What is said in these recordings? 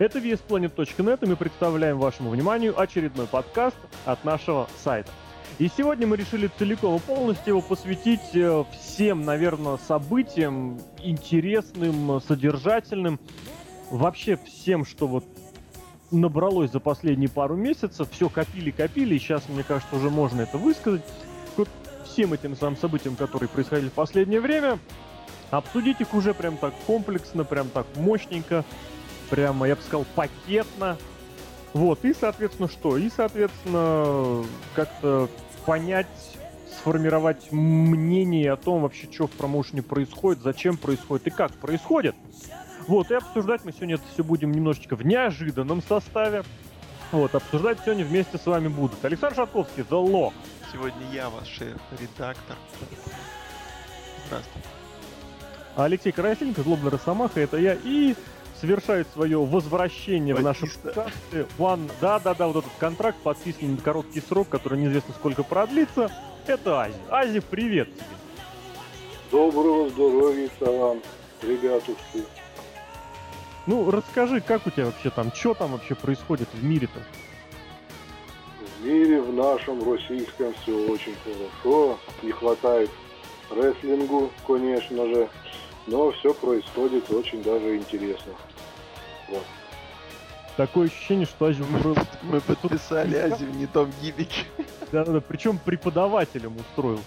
Это VSPlanet.net, и мы представляем вашему вниманию очередной подкаст от нашего сайта. И сегодня мы решили целиком и полностью его посвятить э, всем, наверное, событиям интересным, содержательным, вообще всем, что вот набралось за последние пару месяцев, все копили-копили, и сейчас, мне кажется, уже можно это высказать. Вот всем этим самым событиям, которые происходили в последнее время, обсудить их уже прям так комплексно, прям так мощненько, прямо, я бы сказал, пакетно. Вот, и, соответственно, что? И, соответственно, как-то понять, сформировать мнение о том вообще, что в промоушене происходит, зачем происходит и как происходит. Вот, и обсуждать мы сегодня это все будем немножечко в неожиданном составе. Вот, обсуждать сегодня вместе с вами будут Александр Шатковский, The Lock. Сегодня я ваш шеф-редактор. Здравствуйте. Алексей Карасенко, Злобный Росомаха, это я. И совершает свое возвращение Батиста. в нашем подкасте. One, да-да-да, вот этот контракт подписан на короткий срок, который неизвестно сколько продлится. Это Ази. Ази, привет тебе. Доброго здоровья вам, ребятушки. Ну, расскажи, как у тебя вообще там, что там вообще происходит в мире-то? В мире, в нашем российском все очень хорошо. Не хватает рестлингу, конечно же. Но все происходит очень даже интересно. Вот. Такое ощущение, что Азим Мы подписали Азим не том гибике. Да, да, причем преподавателем устроился.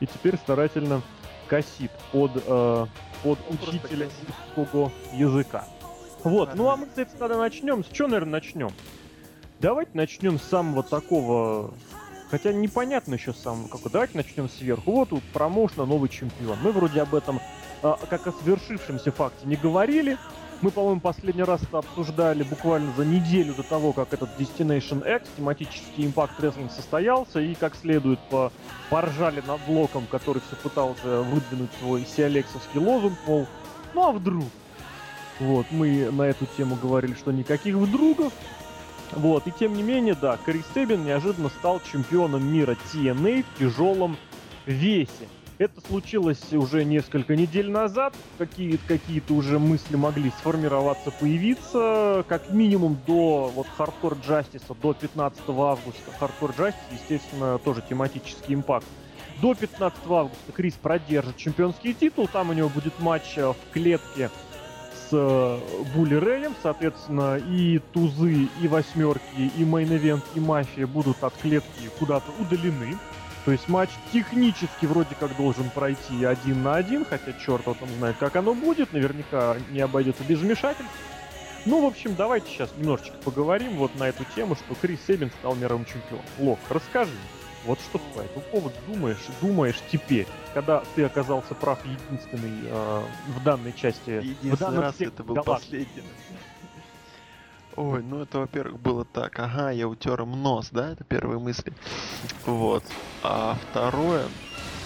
И теперь старательно косит под, э, под учителя русского языка. Вот, ну а мы, кстати, тогда начнем. С чего, наверное, начнем? Давайте начнем с самого такого Хотя непонятно еще сам какой. Давайте начнем сверху. Вот у промоушена новый чемпион. Мы вроде об этом а, как о свершившемся факте не говорили. Мы, по-моему, последний раз это обсуждали буквально за неделю до того, как этот Destination X, тематический импакт рестлинг состоялся, и как следует по поржали над блоком, который все пытался выдвинуть свой сиалексовский лозунг, мол, ну а вдруг? Вот, мы на эту тему говорили, что никаких вдругов. Вот, и тем не менее, да, Крис Себин неожиданно стал чемпионом мира TNA в тяжелом весе. Это случилось уже несколько недель назад. Какие-то какие уже мысли могли сформироваться, появиться. Как минимум до вот Hardcore Justice, до 15 августа. Hardcore Justice, естественно, тоже тематический импакт. До 15 августа Крис продержит чемпионский титул. Там у него будет матч э, в клетке с э, Булли Рэем, соответственно, и тузы, и восьмерки, и мейн и мафия будут от клетки куда-то удалены. То есть матч технически вроде как должен пройти один на один, хотя черт вот он знает, как оно будет, наверняка не обойдется без вмешательств. Ну, в общем, давайте сейчас немножечко поговорим вот на эту тему, что Крис Себин стал мировым чемпионом. Лок, расскажи, вот что по этому поводу думаешь, думаешь теперь, когда ты оказался прав единственный э, в данной части. Единственный в данном раз это был последний. Ой, ну это, во-первых, было так. Ага, я утер им нос, да, это первые мысли. Вот. А второе,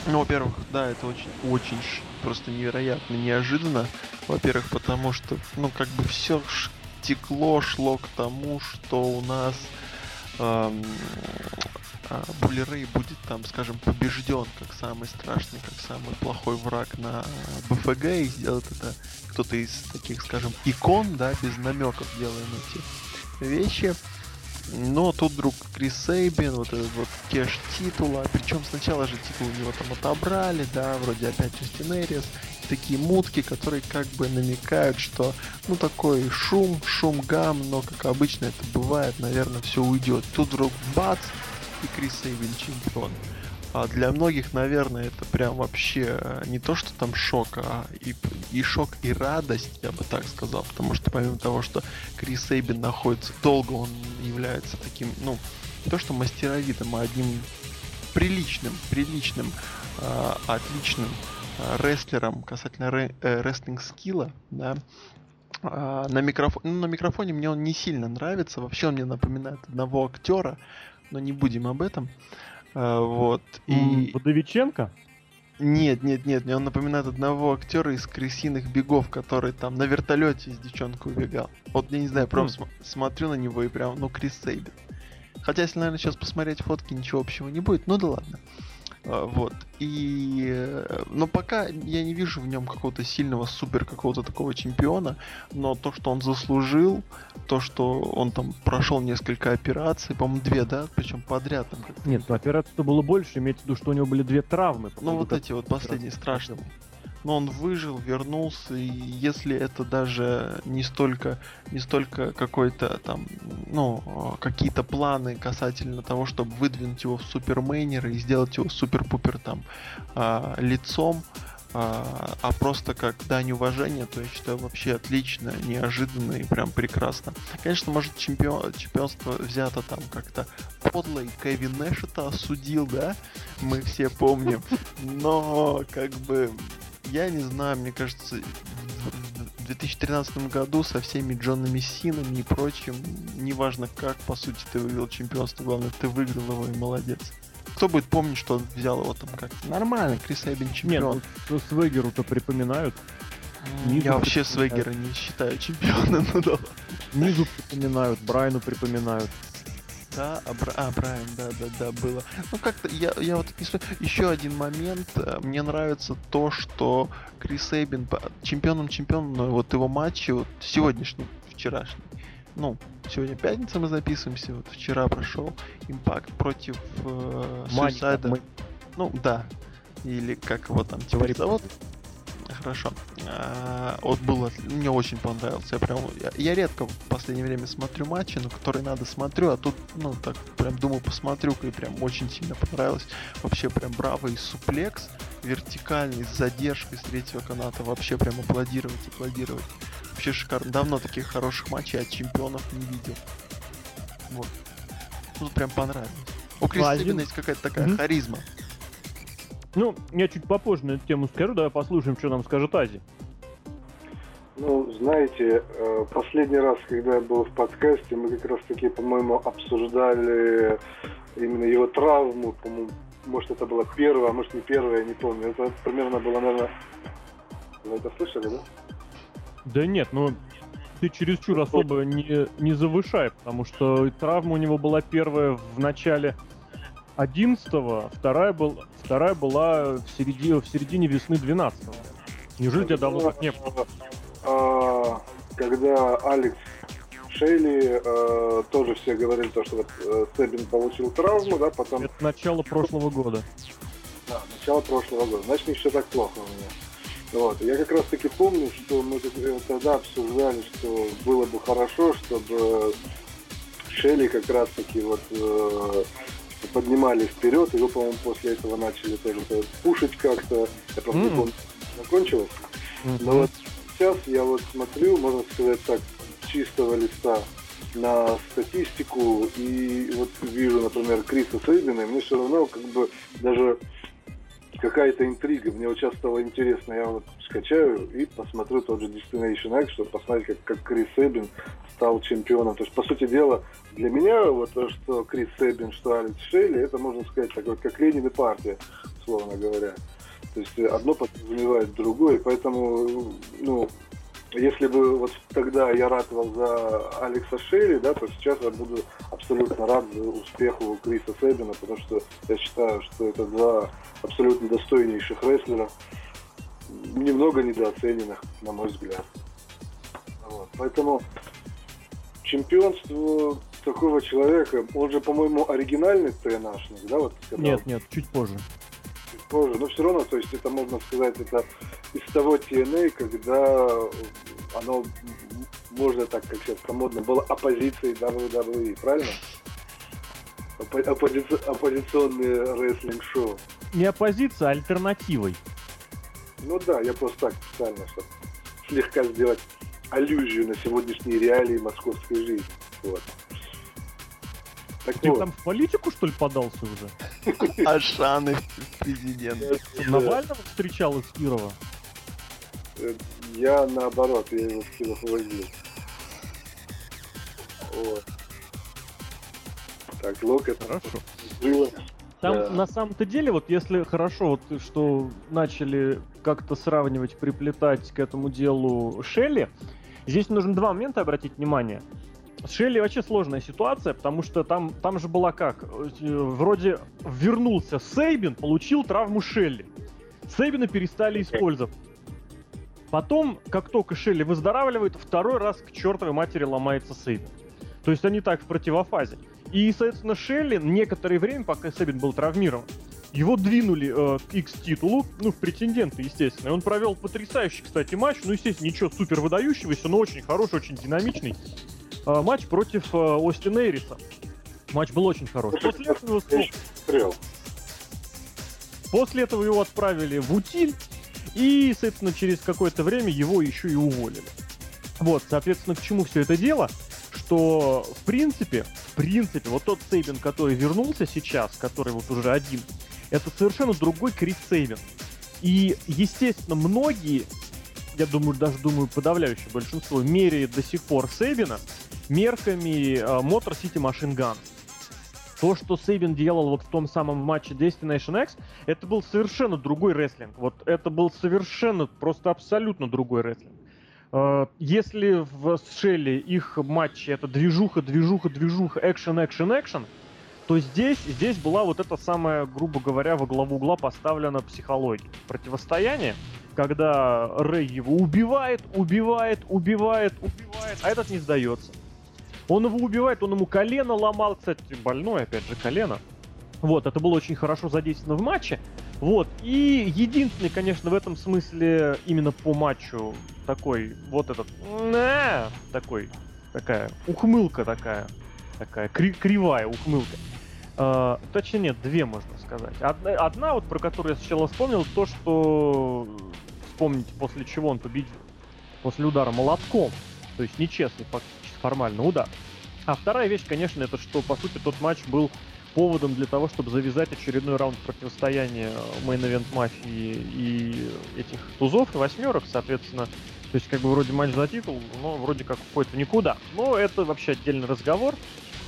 ну, во-первых, да, это очень, очень просто невероятно неожиданно. Во-первых, потому что, ну, как бы все текло, шло к тому, что у нас эм, а, Булли будет там, скажем, побежден как самый страшный, как самый плохой враг на БФГ и сделает это кто-то из таких, скажем, икон, да, без намеков делаем эти вещи. Но тут вдруг Крис Сейбин, вот этот вот кеш титула, причем сначала же титул у него там отобрали, да, вроде опять Джастин Эрис, такие мутки, которые как бы намекают, что ну такой шум, шум гам, но как обычно это бывает, наверное, все уйдет. Тут вдруг бац, и Крис Сейбин чемпион. А для многих, наверное, это прям вообще э, не то, что там шок, а и, и шок, и радость, я бы так сказал. Потому что помимо того, что Крис Сейбин находится долго, он является таким, ну, не то что мастеровитым, а одним приличным, приличным, э, отличным э, рестлером касательно ре, э, рестлинг скилла, да. Э, на, микрофон, ну, на микрофоне мне он не сильно нравится. Вообще он мне напоминает одного актера, но не будем об этом. А, вот. И... Водовиченко? Нет, нет, нет, мне он напоминает одного актера из крысиных бегов, который там на вертолете с девчонкой убегал. Вот я не знаю, просто mm. смотрю на него и прям, ну, Крис Сейбин. Хотя, если, наверное, сейчас посмотреть фотки, ничего общего не будет, ну да ладно. А, вот. И... Э, но пока я не вижу в нем какого-то сильного, супер какого-то такого чемпиона, но то, что он заслужил, то, что он там прошел несколько операций, по-моему, две, да, причем подряд. Там Нет, ну операций-то было больше, имеется в виду, что у него были две травмы. Ну вот эти вот последние страшные но он выжил, вернулся, и если это даже не столько, не столько какой-то там, ну, какие-то планы касательно того, чтобы выдвинуть его в супермейнеры и сделать его супер-пупер там а, лицом, а, а просто как дань уважения, то я считаю вообще отлично, неожиданно и прям прекрасно. Конечно, может чемпион, чемпионство взято там как-то подло, и Кевин Нэш это осудил, да, мы все помним, но как бы я не знаю, мне кажется, в 2013 году со всеми Джонами Синами и прочим, неважно как, по сути, ты выиграл чемпионство, главное, ты выиграл его и молодец. Кто будет помнить, что он взял его там как Нормально, Крис Эббин чемпион. Нет, ну, Свегеру-то припоминают. Низу я вообще Свегера не считаю чемпионом, ну да. Низу припоминают, Брайну припоминают. Да, а, Бра... а Брайан, да, да, да, было. Ну как-то я, я вот еще один момент. Э, мне нравится то, что Крис Эйбин чемпионом чемпионом, но вот его матчи вот сегодняшний, вчерашний. Ну, сегодня пятница мы записываемся, вот вчера прошел импакт против э, Суисайда. Ну да. Или как его там теперь зовут? Хорошо. А, вот было, мне очень понравился. Я прям, я, я редко в последнее время смотрю матчи, но которые надо смотрю, а тут, ну, так прям думаю, посмотрю, и прям очень сильно понравилось. Вообще прям браво и суплекс вертикальный с задержкой с третьего каната. Вообще прям аплодировать, аплодировать. Вообще шикарно. Давно таких хороших матчей от чемпионов не видел. Вот. Тут прям понравилось. У Криса есть какая-то такая mm-hmm. харизма. Ну, я чуть попозже на эту тему скажу, давай послушаем, что нам скажет Ази. Ну, знаете, э, последний раз, когда я был в подкасте, мы как раз-таки, по-моему, обсуждали именно его травму, по-моему, может, это была первая, а может, не первая, я не помню. Это примерно было, наверное... Вы это слышали, да? Да нет, ну, ты чересчур особо не, не завышай, потому что травма у него была первая в начале 11 вторая, был, вторая была в середине, в середине весны 12 -го. Неужели тебя давно так не было? А, когда Алекс Шейли э, тоже все говорили то, что вот э, Себин получил травму, да, потом... Это начало прошлого года. Да, начало прошлого года. Значит, не все так плохо у меня. Вот. Я как раз таки помню, что мы э, тогда обсуждали, что было бы хорошо, чтобы Шелли как раз таки вот э, поднимали вперед, и вы, по-моему, после этого начали тоже пушить как-то. Я просто mm-hmm. не помню, закончилось. Mm-hmm. Но вот сейчас я вот смотрю, можно сказать так, чистого листа на статистику и вот вижу, например, Криса Сейбина, и мне все равно как бы даже какая-то интрига. Мне вот сейчас стало интересно, я вот скачаю и посмотрю тот же Destination X, чтобы посмотреть, как, как Крис Эббин стал чемпионом. То есть, по сути дела, для меня вот то, что Крис Эббин, что Алекс Шейли, это, можно сказать, такой, как Ленин и партия, условно говоря. То есть одно подразумевает другое, поэтому, ну, если бы вот тогда я ратовал за Алекса Шейли, да, то сейчас я буду абсолютно рад за успеху Криса Себина, потому что я считаю, что это два абсолютно достойнейших рестлера, немного недооцененных, на мой взгляд. Вот. Поэтому чемпионство такого человека, он же, по-моему, оригинальный ТНАшник, да, вот? Нет, нет, чуть позже. Чуть позже, но все равно, то есть это, можно сказать, это из того TNA, когда оно, можно так, как сейчас модно, было оппозицией WWE, правильно? Оппози... Оппозиционные рестлинг-шоу. Не оппозиция, а альтернативой. Ну да, я просто так специально, чтобы слегка сделать аллюзию на сегодняшние реалии московской жизни. Вот. Так Ты вот. там в политику, что ли, подался уже? Ашаны президент. Навального встречал из Кирова? Я наоборот, я его в Киров возил. Вот. Так, Локет. Хорошо. Было. Там да. на самом-то деле, вот если хорошо, вот что начали как-то сравнивать, приплетать к этому делу Шелли, здесь нужно два момента обратить внимание. с Шелли вообще сложная ситуация, потому что там, там же была как? Э, вроде вернулся Сейбин, получил травму Шелли. Сейбина перестали использовать. Потом, как только Шелли выздоравливает, второй раз к чертовой матери ломается Сейбин. То есть они так в противофазе. И, соответственно, Шелли некоторое время, пока Сейбин был травмирован, его двинули э, к X-титулу, ну, в претенденты, естественно. И он провел потрясающий, кстати, матч. Ну, естественно, ничего супер выдающегося, но очень хороший, очень динамичный. Э, матч против э, Остина Эриса. Матч был очень хороший. После этого, после этого его отправили в утиль, и, соответственно, через какое-то время его еще и уволили. Вот, соответственно, к чему все это дело? Что, в принципе, в принципе, вот тот Сейбин, который вернулся сейчас, который вот уже один, это совершенно другой Крис Сейбин. И, естественно, многие, я думаю, даже думаю, подавляющее большинство, меряет до сих пор Сейбина мерками э, Motor City Machine. То, что Сейбин делал вот в том самом матче Destination X, это был совершенно другой рестлинг. Вот это был совершенно, просто абсолютно другой рестлинг. Э, если в Шелли их матчи это движуха, движуха, движуха, экшен, экшен, экшен, то здесь, здесь была вот эта самая, грубо говоря, во главу угла поставлена психология. Противостояние, когда Рэй его убивает, убивает, убивает, убивает, а этот не сдается. Он его убивает, он ему колено ломал, кстати, больное, опять же, колено. Вот, это было очень хорошо задействовано в матче. Вот, и единственный, конечно, в этом смысле именно по матчу такой, вот этот, такой, такая ухмылка такая, такая кри- кривая ухмылка. Э, точнее, нет, две, можно сказать. Одна, одна, вот про которую я сначала вспомнил, то, что вспомните, после чего он победил. После удара молотком. То есть нечестный, фактически формально удар. А вторая вещь, конечно, это что, по сути, тот матч был поводом для того, чтобы завязать очередной раунд противостояния Event Мафии и этих тузов и восьмерок, соответственно. То есть, как бы, вроде матч за титул, но вроде как уходит в никуда. Но это вообще отдельный разговор.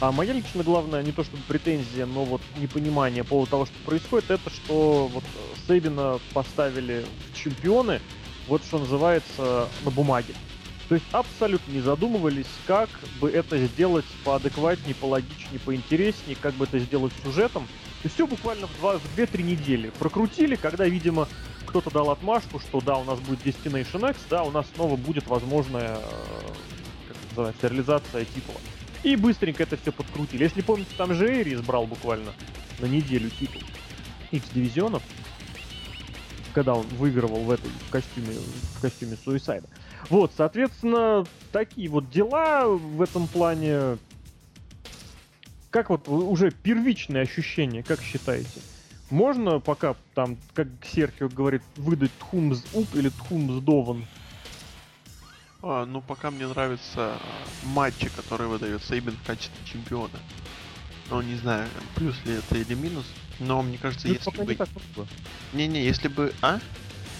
А моя лично главная, не то чтобы претензия, но вот непонимание по поводу того, что происходит, это что вот Сейбина поставили в чемпионы, вот что называется, на бумаге. То есть абсолютно не задумывались, как бы это сделать поадекватнее, пологичнее, поинтереснее, как бы это сделать сюжетом. И все буквально в, два, в 2-3 недели прокрутили, когда, видимо, кто-то дал отмашку, что да, у нас будет Destination X, да, у нас снова будет возможная, э, как называется, реализация титула. И быстренько это все подкрутили. Если помните, там же Эйрис брал буквально на неделю титул X-дивизионов, когда он выигрывал в этой в костюме, в костюме Суисайда. Вот, соответственно, такие вот дела в этом плане. Как вот уже первичные ощущения, как считаете? Можно пока там, как Серхио говорит, выдать Тхумс Уп или Тхумс Дован а, ну, пока мне нравятся матчи, которые выдает Сейбин в качестве чемпиона. Ну, не знаю, плюс ли это или минус, но мне кажется, ну, если пока бы... Не-не, если бы... А?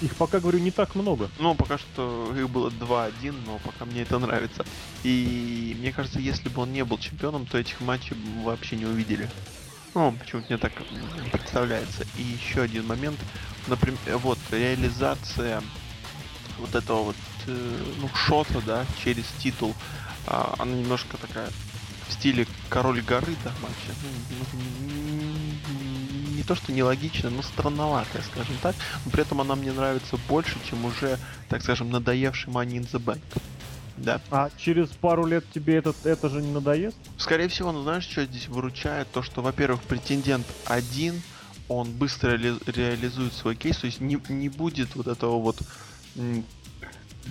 Их пока, говорю, не так много. Ну, пока что их было 2-1, но пока мне это нравится. И мне кажется, если бы он не был чемпионом, то этих матчей вообще не увидели. Ну, почему-то мне так представляется. И еще один момент. Например, вот, реализация вот этого вот э, ну, шота, да, через титул, а, она немножко такая в стиле король горы, да. Ну, ну, не то, что нелогично, но странноватая, скажем так. Но при этом она мне нравится больше, чем уже, так скажем, надоевший Money in the Bank. Да. А через пару лет тебе этот, это же не надоест? Скорее всего, ну знаешь, что здесь выручает? То, что, во-первых, претендент один, он быстро ре- реализует свой кейс, то есть не, не будет вот этого вот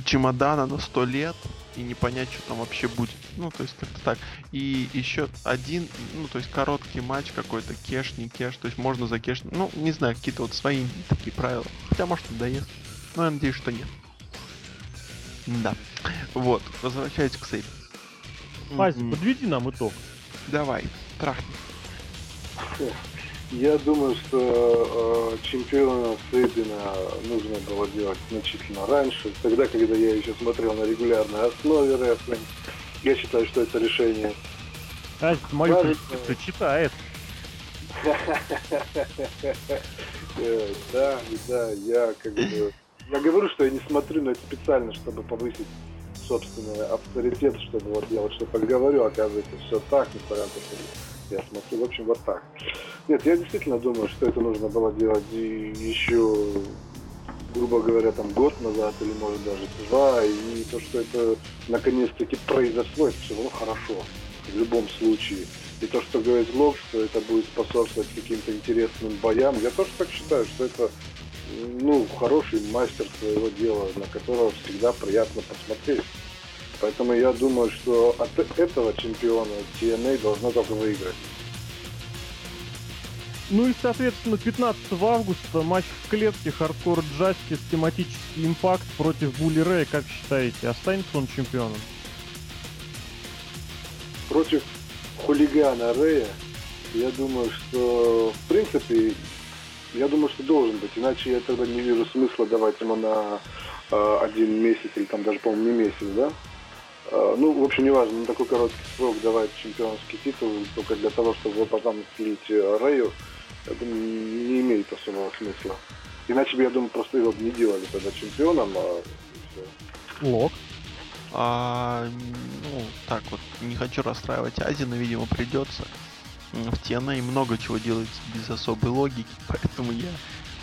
чемодана на сто лет и не понять, что там вообще будет. Ну, то есть как-то так. И еще один, ну, то есть короткий матч какой-то, кеш, не кеш, то есть можно за кеш, ну, не знаю, какие-то вот свои такие правила. Хотя, может, надоест. Но я надеюсь, что нет. Да. Вот, возвращаясь к сейфу. Азик, mm-hmm. подведи нам итог. Давай, трахни. Я думаю, что э, чемпиона Сейбина нужно было делать значительно раньше, тогда, когда я еще смотрел на регулярной основе рестлинг. Я считаю, что это решение. А, мою Кажется... читает. Э, да, да, я как бы... Я говорю, что я не смотрю на это специально, чтобы повысить собственный авторитет, чтобы вот я вот что-то говорю, оказывается, все так, несмотря на то, что я смотрю, в общем, вот так. Нет, я действительно думаю, что это нужно было делать еще, грубо говоря, там год назад или, может, даже два, и то, что это наконец-таки произошло, это все равно хорошо, в любом случае. И то, что говорит Лок, что это будет способствовать каким-то интересным боям, я тоже так считаю, что это ну, хороший мастер своего дела, на которого всегда приятно посмотреть. Поэтому я думаю, что от этого чемпиона TNA должна только выиграть. Ну и, соответственно, 15 августа матч в клетке Хардкор Джастис тематический импакт против Були Рэя. Как считаете, останется он чемпионом? Против хулигана Рэя, я думаю, что в принципе я думаю, что должен быть, иначе я тогда не вижу смысла давать ему на э, один месяц или там даже, по-моему, не месяц, да? Э, ну, в общем, неважно, на такой короткий срок давать чемпионский титул только для того, чтобы его потом слить э, Рэю, я думаю, не имеет особого смысла. Иначе бы, я думаю, просто его не делали тогда чемпионом, а все. Лок. А, ну, так вот, не хочу расстраивать Азию, но, видимо, придется в TNA много чего делается без особой логики, поэтому я,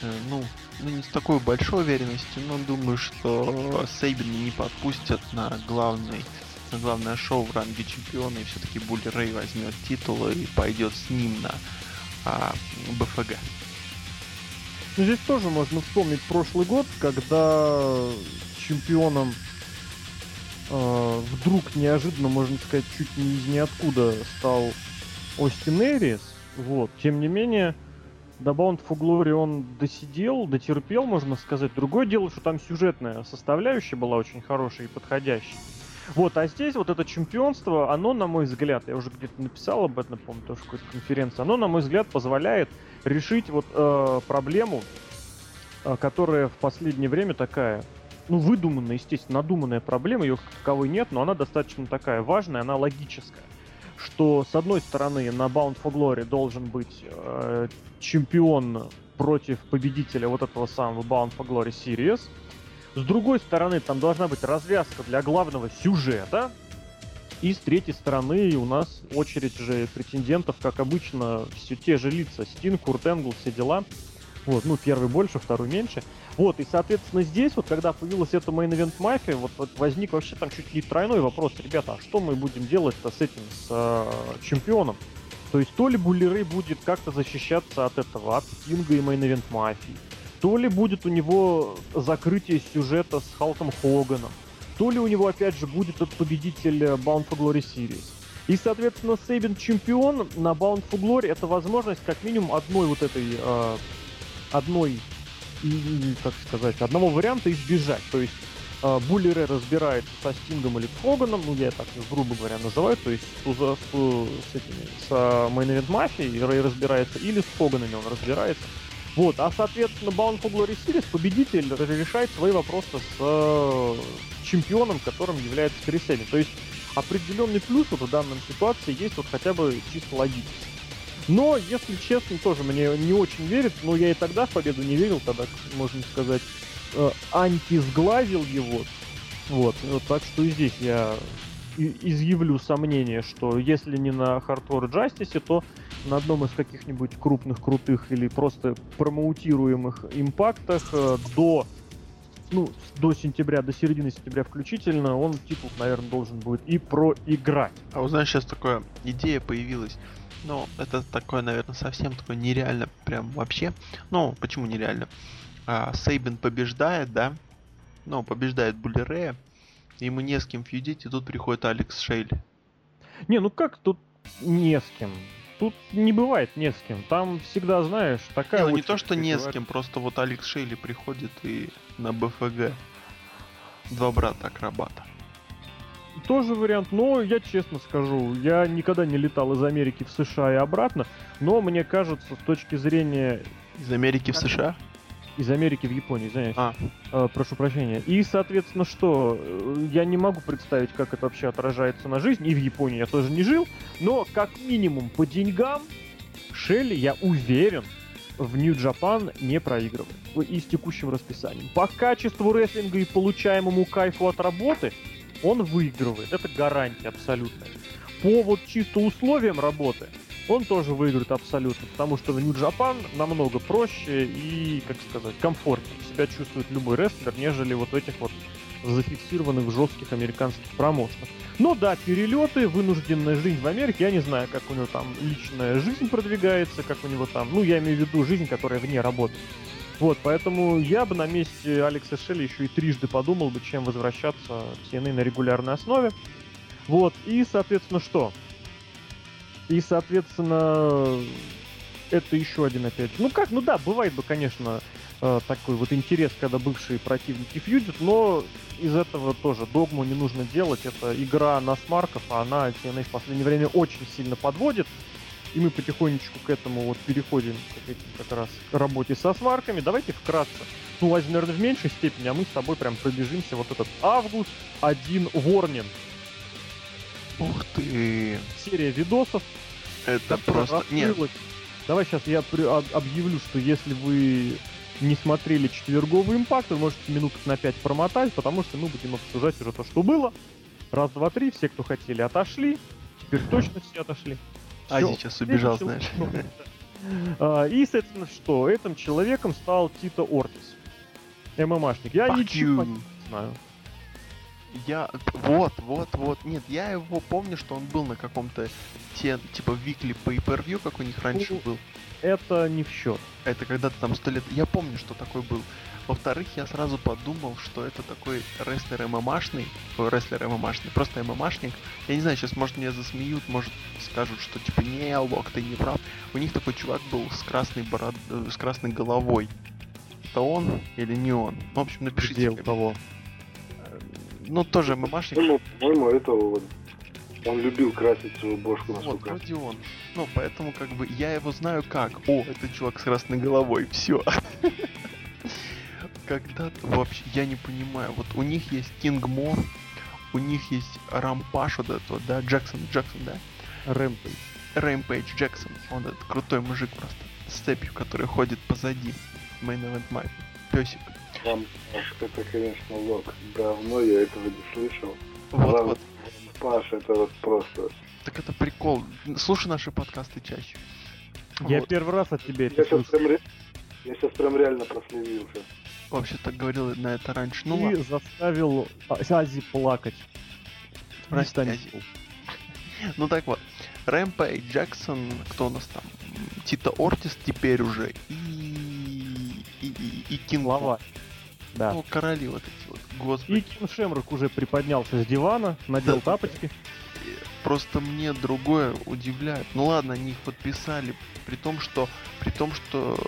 ну, ну, не с такой большой уверенностью, но думаю, что Сейбина не подпустят на главный на главное шоу в ранге чемпиона, и все-таки Булли Рэй возьмет титул и пойдет с ним на а, БФГ. Ну, здесь тоже можно вспомнить прошлый год, когда чемпионом э, вдруг неожиданно, можно сказать, чуть не из ниоткуда стал Остин Эрис, вот, тем не менее, до Bound он досидел, дотерпел, можно сказать. Другое дело, что там сюжетная составляющая была очень хорошая и подходящая. Вот, а здесь вот это чемпионство, оно, на мой взгляд, я уже где-то написал об этом, помню, тоже какой-то конференции, оно, на мой взгляд, позволяет решить вот э, проблему, э, которая в последнее время такая, ну, выдуманная, естественно, надуманная проблема, ее как таковой нет, но она достаточно такая важная, она логическая что с одной стороны на Bound for Glory должен быть э, чемпион против победителя вот этого самого Bound for Glory Series. С другой стороны, там должна быть развязка для главного сюжета. И с третьей стороны у нас очередь же претендентов, как обычно, все те же лица. Стин, Курт Энгл, все дела. Вот, ну, первый больше, второй меньше. Вот, и, соответственно, здесь вот, когда появилась эта Main Event Mafia, вот, вот возник вообще там чуть ли тройной вопрос, ребята, а что мы будем делать-то с этим, с э, чемпионом? То есть то ли Буллерей будет как-то защищаться от этого, от Стинга и Main Event Mafia, то ли будет у него закрытие сюжета с Халком Хоганом, то ли у него опять же будет этот победитель э, Bound for Glory Series. И, соответственно, Сейбин чемпион на Bound for Glory это возможность как минимум одной вот этой, э, одной как сказать, одного варианта избежать. То есть Булли Рэй разбирается со Стингом или Хоганом, ну я так грубо говоря называю, то есть с, с, с этими, с Main Event Mafia Рэй разбирается, или с Хоганами он разбирается. Вот, а соответственно Bound for Glory Series победитель решает свои вопросы с э, чемпионом, которым является Крис То есть определенный плюс вот в данной ситуации есть вот хотя бы чисто логически. Но, если честно, тоже мне не очень верит, но я и тогда в победу не верил, тогда, можно сказать, э, антисглазил его. Вот, вот, так что и здесь я изъявлю сомнение, что если не на Hardcore Justice, то на одном из каких-нибудь крупных, крутых или просто промоутируемых импактах э, до ну, до сентября, до середины сентября включительно, он титул, наверное, должен будет и проиграть. А вот знаешь, сейчас такая идея появилась. Ну, это такое, наверное, совсем такое нереально, прям вообще. Ну, почему нереально? А, Сейбин побеждает, да? Ну, побеждает Буллерея. Ему не с кем фьюдить, и тут приходит Алекс Шейли. Не, ну как тут не с кем? Тут не бывает не с кем. Там всегда, знаешь, такая... Не, ну не то, что не с кем, просто вот Алекс Шейли приходит и на БФГ. Два брата акробата. Тоже вариант, но я честно скажу, я никогда не летал из Америки в США и обратно, но мне кажется, с точки зрения... Из Америки в США? Из Америки в Японию, извиняюсь. А. Э, прошу прощения. И, соответственно, что? Э, я не могу представить, как это вообще отражается на жизнь. И в Японии я тоже не жил. Но, как минимум, по деньгам Шелли, я уверен, в Нью-Джапан не проигрывает. И с текущим расписанием. По качеству рестлинга и получаемому кайфу от работы, он выигрывает. Это гарантия абсолютная. По вот чисто условиям работы он тоже выиграет абсолютно, потому что в Нью-Джапан намного проще и, как сказать, комфортнее себя чувствует любой рестлер, нежели вот этих вот зафиксированных жестких американских промоушенов. Но да, перелеты, вынужденная жизнь в Америке, я не знаю, как у него там личная жизнь продвигается, как у него там, ну, я имею в виду жизнь, которая вне работы. Вот, поэтому я бы на месте Алекса Шелли еще и трижды подумал бы, чем возвращаться в TNA на регулярной основе. Вот, и, соответственно, что? И, соответственно, это еще один опять. Ну как, ну да, бывает бы, конечно, э, такой вот интерес, когда бывшие противники фьюдят, но из этого тоже догму не нужно делать. Это игра на смарков, а она TNA в последнее время очень сильно подводит. И мы потихонечку к этому вот переходим к этим как раз работе со сварками. Давайте вкратце. Ну, возьмем, наверное, в меньшей степени, а мы с тобой прям пробежимся вот этот август, один ворнинг. Ух ты! Серия видосов. Это просто... Нет. Давай сейчас я при... объявлю, что если вы не смотрели четверговый импакт, вы можете минуток на 5 промотать, потому что мы будем обсуждать уже то, что было. Раз, два, три, все, кто хотели, отошли. Теперь точно все отошли. А сейчас убежал, знаешь. А, и, соответственно, что? Этим человеком стал Тито Ортис. ММАшник. Я ничего не знаю. Я... Вот, вот, вот. Нет, я его помню, что он был на каком-то те, типа Викли Pay-Per-View, как у них раньше ну, был. Это не в счет. Это когда-то там сто лет... Я помню, что такой был. Во-вторых, я сразу подумал, что это такой рестлер ММАшный, рестлер ММАшный, просто ММАшник. Я не знаю, сейчас, может, меня засмеют, может, скажут, что типа, не, Лок, ты не прав. У них такой чувак был с красной бород... с красной головой. Это он или не он? Ну, в общем, напишите. Где у кого? Ну, тоже ММАшник. Ну, по-моему, это вот он любил красить свою бошку, насколько. Вот, вроде он. Ну, поэтому, как бы, я его знаю как. О, это чувак с красной головой, все. когда-то вообще, я не понимаю, вот у них есть Кинг Мо, у них есть Рампаш вот этот вот, да, Джексон, Джексон, да? Рэмпейдж. Рэмпейдж Джексон, он этот крутой мужик просто, с цепью, который ходит позади Main Event Mike, песик. Рампаш, это, конечно, лог. Давно я этого не слышал. Вот, Рам... вот. Паш, это вот просто... Так это прикол. Слушай наши подкасты чаще. Я вот. первый раз от тебя это я сейчас, прям, я сейчас прям реально проследился вообще так говорил на это раньше. Ну, и заставил Ази плакать. Прости, Ази. Ну так вот, Рэмпейдж, Джексон, кто у нас там? Тита Ортис теперь уже и... и, и, и Кинг Лава. Да. Ну, короли вот эти вот, господи. И Ким Шемрак уже приподнялся с дивана, надел да. тапочки. Просто мне другое удивляет. Ну ладно, они их подписали, при том, что при том, что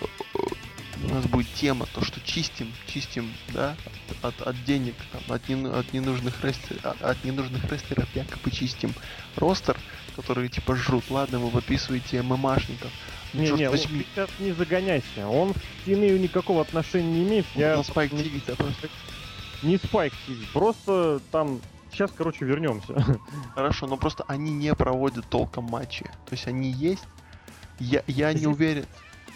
у нас будет тема, то, что чистим, чистим, да, от, от, от денег, там, от, не, от ненужных рестлеров, от, от ненужных рестлеров якобы чистим ростер, которые типа жрут. Ладно, вы выписываете ММАшников. Не, не, возьми. сейчас не загоняйся. Он к TNA никакого отношения не имеет. Я на Spike TV не, просто... не Spike TV, просто там Сейчас, короче, вернемся. Хорошо, но просто они не проводят толком матчи. То есть они есть. Я, я не уверен.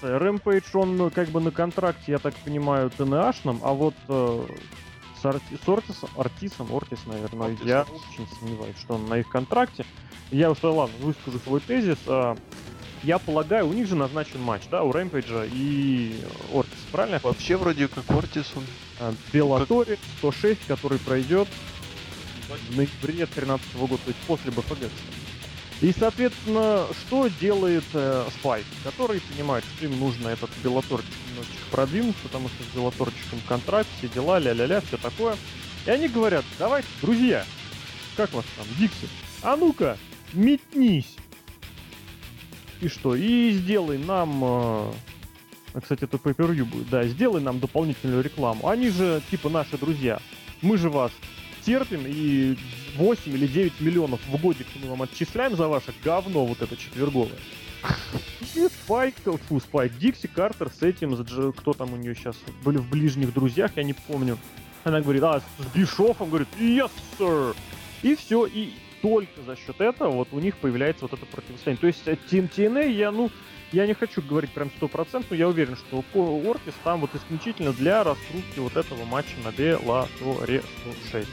Рэмпейдж, он ну, как бы на контракте, я так понимаю, ТНАшном, а вот э, с, Арти, с Ортисом, Артисом, Ортис, наверное, Ортис. я очень сомневаюсь, что он на их контракте. Я уж, ладно, выскажу свой тезис. Э, я полагаю, у них же назначен матч, да, у Рэмпейджа и Ортис, правильно? Вообще вроде как Ортис он. Э, Беллатори 106, который пройдет в ноябре 2013 года, то есть после БФГ. И, соответственно, что делает э, Spike, который понимает, что им нужно этот белоторчик немножечко продвинуть, потому что с белоторчиком контракт, все дела, ля-ля-ля, все такое. И они говорят, давайте, друзья, как вас там, Дикси, а ну-ка, метнись. И что, и сделай нам... Э, кстати, это pay будет, да, сделай нам дополнительную рекламу. Они же, типа, наши друзья. Мы же вас терпим, и 8 или 9 миллионов в годик мы вам отчисляем за ваше говно вот это четверговое. И Спайк, фу, Спайк, Дикси Картер с этим, кто там у нее сейчас, были в ближних друзьях, я не помню. Она говорит, а, с Бишофом, говорит, yes, sir. И все, и только за счет этого вот у них появляется вот это противостояние. То есть TNA э, я, ну, я не хочу говорить прям сто процентов, но я уверен, что Ортис там вот исключительно для раскрутки вот этого матча на Беллаторе 106.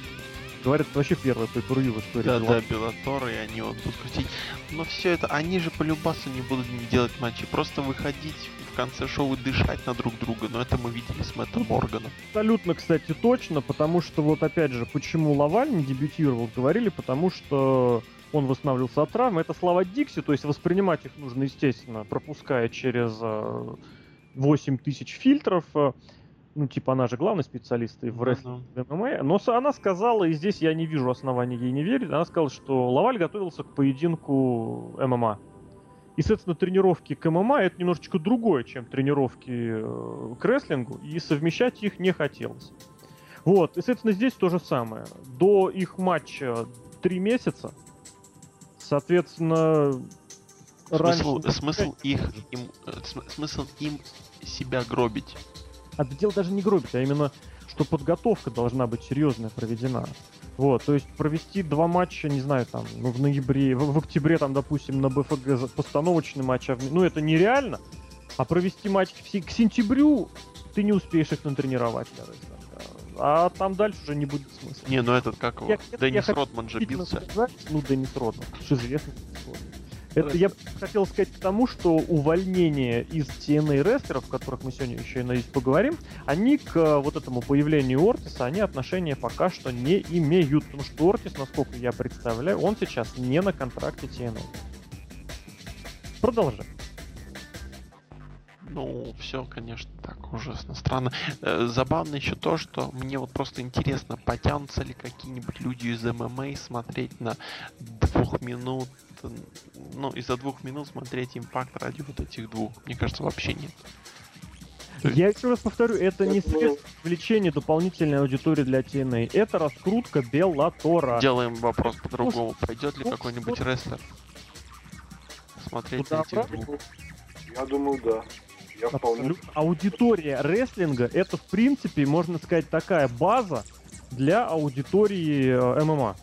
Говорят, это вообще первое per в истории. Да, да, Беллатор, и они вот будут крутить. Но все это, они же по любасу не будут делать матчи, просто выходить в конце шоу и дышать на друг друга, но это мы видели с Мэттом Морганом. Абсолютно, кстати, точно, потому что вот опять же, почему Лаваль не дебютировал, говорили, потому что он восстанавливался от травмы. Это слова Дикси, то есть воспринимать их нужно, естественно, пропуская через 8 э, тысяч фильтров. Ну, типа, она же главный специалист в рестлинге uh-huh. ММА. Но она сказала, и здесь я не вижу оснований ей не верить, она сказала, что Лаваль готовился к поединку ММА. И, соответственно, тренировки к ММА это немножечко другое, чем тренировки э, к рестлингу, и совмещать их не хотелось. Вот, и, соответственно, здесь то же самое. До их матча три месяца, соответственно, смысл, раньше... Смысл их, им, э, смысл им себя гробить. А дело даже не гробить, а именно, что подготовка должна быть серьезная проведена. Вот, то есть провести два матча, не знаю, там, ну, в ноябре, в, в октябре, там, допустим, на БФГ постановочный матч, а ну, это нереально, а провести матч к сентябрю ты не успеешь их натренировать для А там дальше уже не будет смысла. Не, ну этот как его? Я, Деннис я Родман же бился. Сказать, ну, Деннис Родман, известный. Это я хотел сказать к тому, что увольнение из TNA рестлеров, о которых мы сегодня еще, надеюсь, поговорим, они к э, вот этому появлению Ортиса, они отношения пока что не имеют. Потому что Ортис, насколько я представляю, он сейчас не на контракте TNA. Продолжаем. Ну, все, конечно, так ужасно странно. Э, забавно еще то, что мне вот просто интересно, потянутся ли какие-нибудь люди из ММА смотреть на двух минут, ну, из-за двух минут смотреть импакт ради вот этих двух. Мне кажется, вообще нет. Я еще раз повторю, это не средство привлечения дополнительной аудитории для TNA. Это раскрутка Беллатора. Делаем вопрос по-другому. Пойдет ли какой-нибудь рестлер смотреть на этих двух? Я думаю, да. Абсолютно. Аудитория рестлинга это, в принципе, можно сказать, такая база для аудитории э, ММА.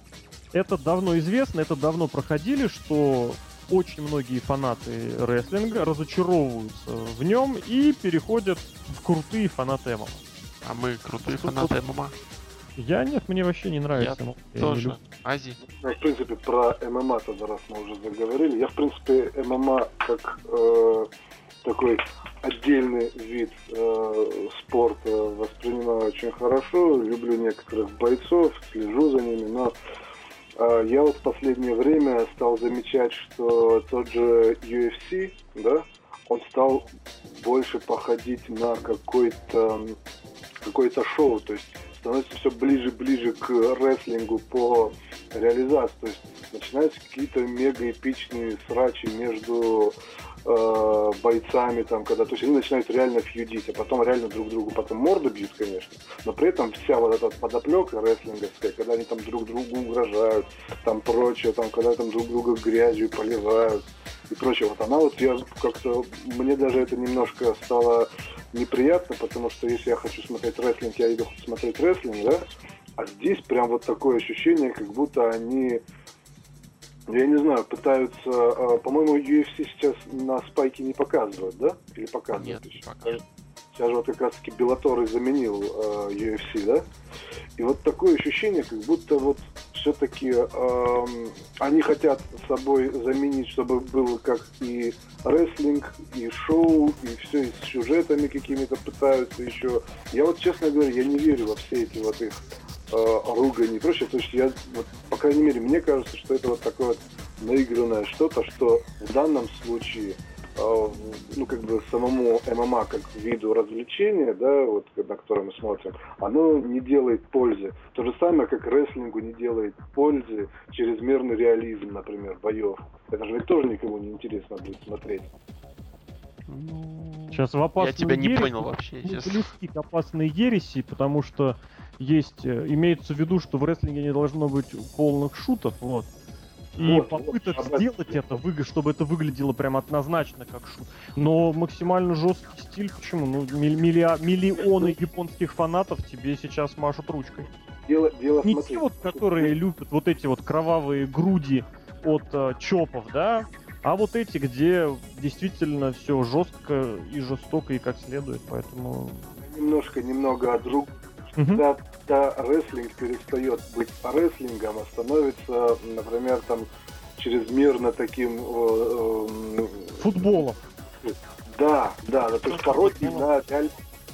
Это давно известно, это давно проходили, что очень многие фанаты рестлинга разочаровываются в нем и переходят в крутые фанаты ММА. А мы крутые а фанаты ММА? Я нет, мне вообще не нравится. Я, я тоже. Ази. Ну, в принципе, про ММА тогда раз мы уже заговорили. Я, в принципе, ММА как э, такой отдельный вид э, спорта воспринимаю очень хорошо. Люблю некоторых бойцов, слежу за ними, но э, я вот в последнее время стал замечать, что тот же UFC, да, он стал больше походить на какой-то какое-то шоу, то есть становится все ближе-ближе к рестлингу по реализации. То есть начинаются какие-то мега эпичные срачи между э, бойцами, там, когда, то есть они начинают реально фьюдить, а потом реально друг другу потом морды бьют, конечно, но при этом вся вот эта подоплека рестлинговская, когда они там друг другу угрожают, там прочее, там, когда там друг друга грязью поливают и прочее, вот она вот я как-то, мне даже это немножко стало неприятно, потому что если я хочу смотреть рестлинг, я иду смотреть рестлинг, да, а здесь прям вот такое ощущение, как будто они я не знаю, пытаются... А, по-моему, UFC сейчас на спайке не показывают, да? Или показывают Нет, еще? Пока. Сейчас же вот как раз-таки Беллатор заменил э, UFC, да? И вот такое ощущение, как будто вот все-таки э, они хотят собой заменить, чтобы было как и рестлинг, и шоу, и все, и с сюжетами какими-то пытаются еще. Я вот, честно говоря, я не верю во все эти вот их э, ругань и прочее. То есть я, вот, по крайней мере, мне кажется, что это вот такое вот наигранное что-то, что в данном случае э, ну, как бы самому ММА как виду развлечения, да, вот, на которое мы смотрим, оно не делает пользы. То же самое, как рестлингу не делает пользы чрезмерный реализм, например, боев. Это же тоже никому не интересно будет смотреть. Сейчас в опасную Я тебя не ересь, понял вообще. Сейчас. близки к опасной ереси, потому что есть, э, имеется в виду, что в рестлинге не должно быть полных шутов, вот. И вот, попыток вот, сделать это, чтобы это выглядело прям однозначно как шут. Но максимально жесткий стиль, почему? Ну, милли- миллионы японских фанатов тебе сейчас машут ручкой. Дело, дело, Не смотри. те вот, которые любят вот эти вот кровавые груди от э, чопов, да, а вот эти, где действительно все жестко и жестоко и как следует, поэтому... Немножко, немного о друг, угу. да, когда рестлинг перестает быть рестлингом, а становится, например, там чрезмерно таким... Э, э, Футболом. Да, да, то есть пародии на реаль,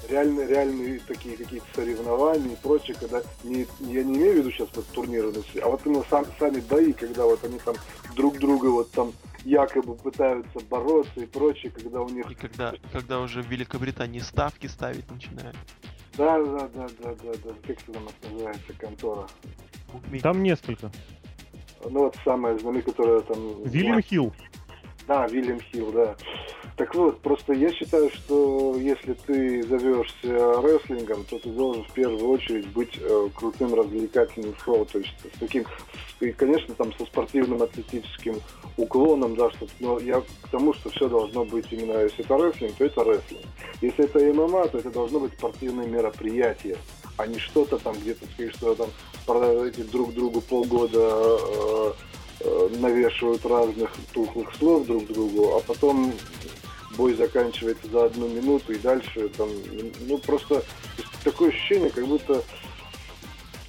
реальные, реальные такие какие-то соревнования и прочее, когда не, я не имею в виду сейчас вот турниры, а вот именно сам, сами бои, когда вот они там друг друга вот там якобы пытаются бороться и прочее, когда у них... И когда, когда уже в Великобритании ставки ставить начинают. Да, да, да, да, да, да. Как это называется контора? Там несколько. Ну вот самая знаменитая, которая там... Вильям Хилл. Да, Вильям Хилл, да. Так вот, просто я считаю, что если ты зовешься рестлингом, то ты должен в первую очередь быть э, крутым развлекательным шоу, то есть с таким, и, конечно, там со спортивным атлетическим уклоном, да, что, но я к тому, что все должно быть именно, если это рестлинг, то это рестлинг. Если это ММА, то это должно быть спортивное мероприятие, а не что-то там где-то, что там эти друг другу полгода э, навешивают разных тухлых слов друг другу, а потом бой заканчивается за одну минуту и дальше там, ну просто такое ощущение, как будто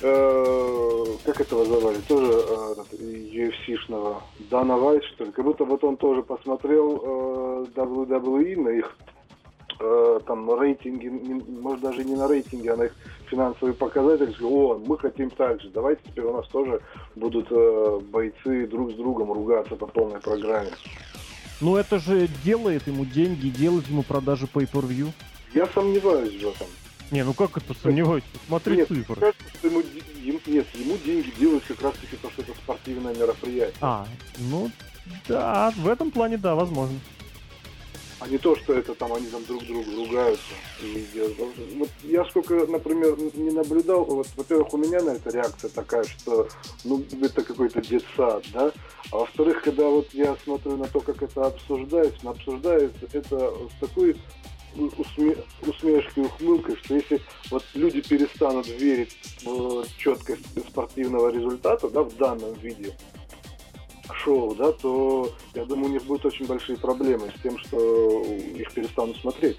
э, как этого звали, тоже э, UFC-шного Дана Вайт, что ли, как будто вот он тоже посмотрел э, WWE на их э, там рейтинги, может даже не на рейтинге, а на их финансовые показатели, о, мы хотим так же, давайте теперь у нас тоже будут э, бойцы друг с другом ругаться по полной программе. Ну это же делает ему деньги, делает ему продажи pay-per-view. Я сомневаюсь в этом. Не, ну как это сомневаюсь? Смотри нет, цифры. Кажется, что ему, ему, нет, ему деньги делают как раз таки то, что это спортивное мероприятие. А, ну да, в этом плане да, возможно а не то, что это там они там друг друга ругаются. И, вот я сколько, например, не наблюдал, вот, во-первых, у меня на это реакция такая, что, ну, это какой-то детсад, да, а во-вторых, когда вот я смотрю на то, как это обсуждается, обсуждается это с такой усме... усмешкой, ухмылкой, что если вот люди перестанут верить в четкость спортивного результата, да, в данном виде, шоу, да, то я думаю, у них будут очень большие проблемы с тем, что их перестанут смотреть.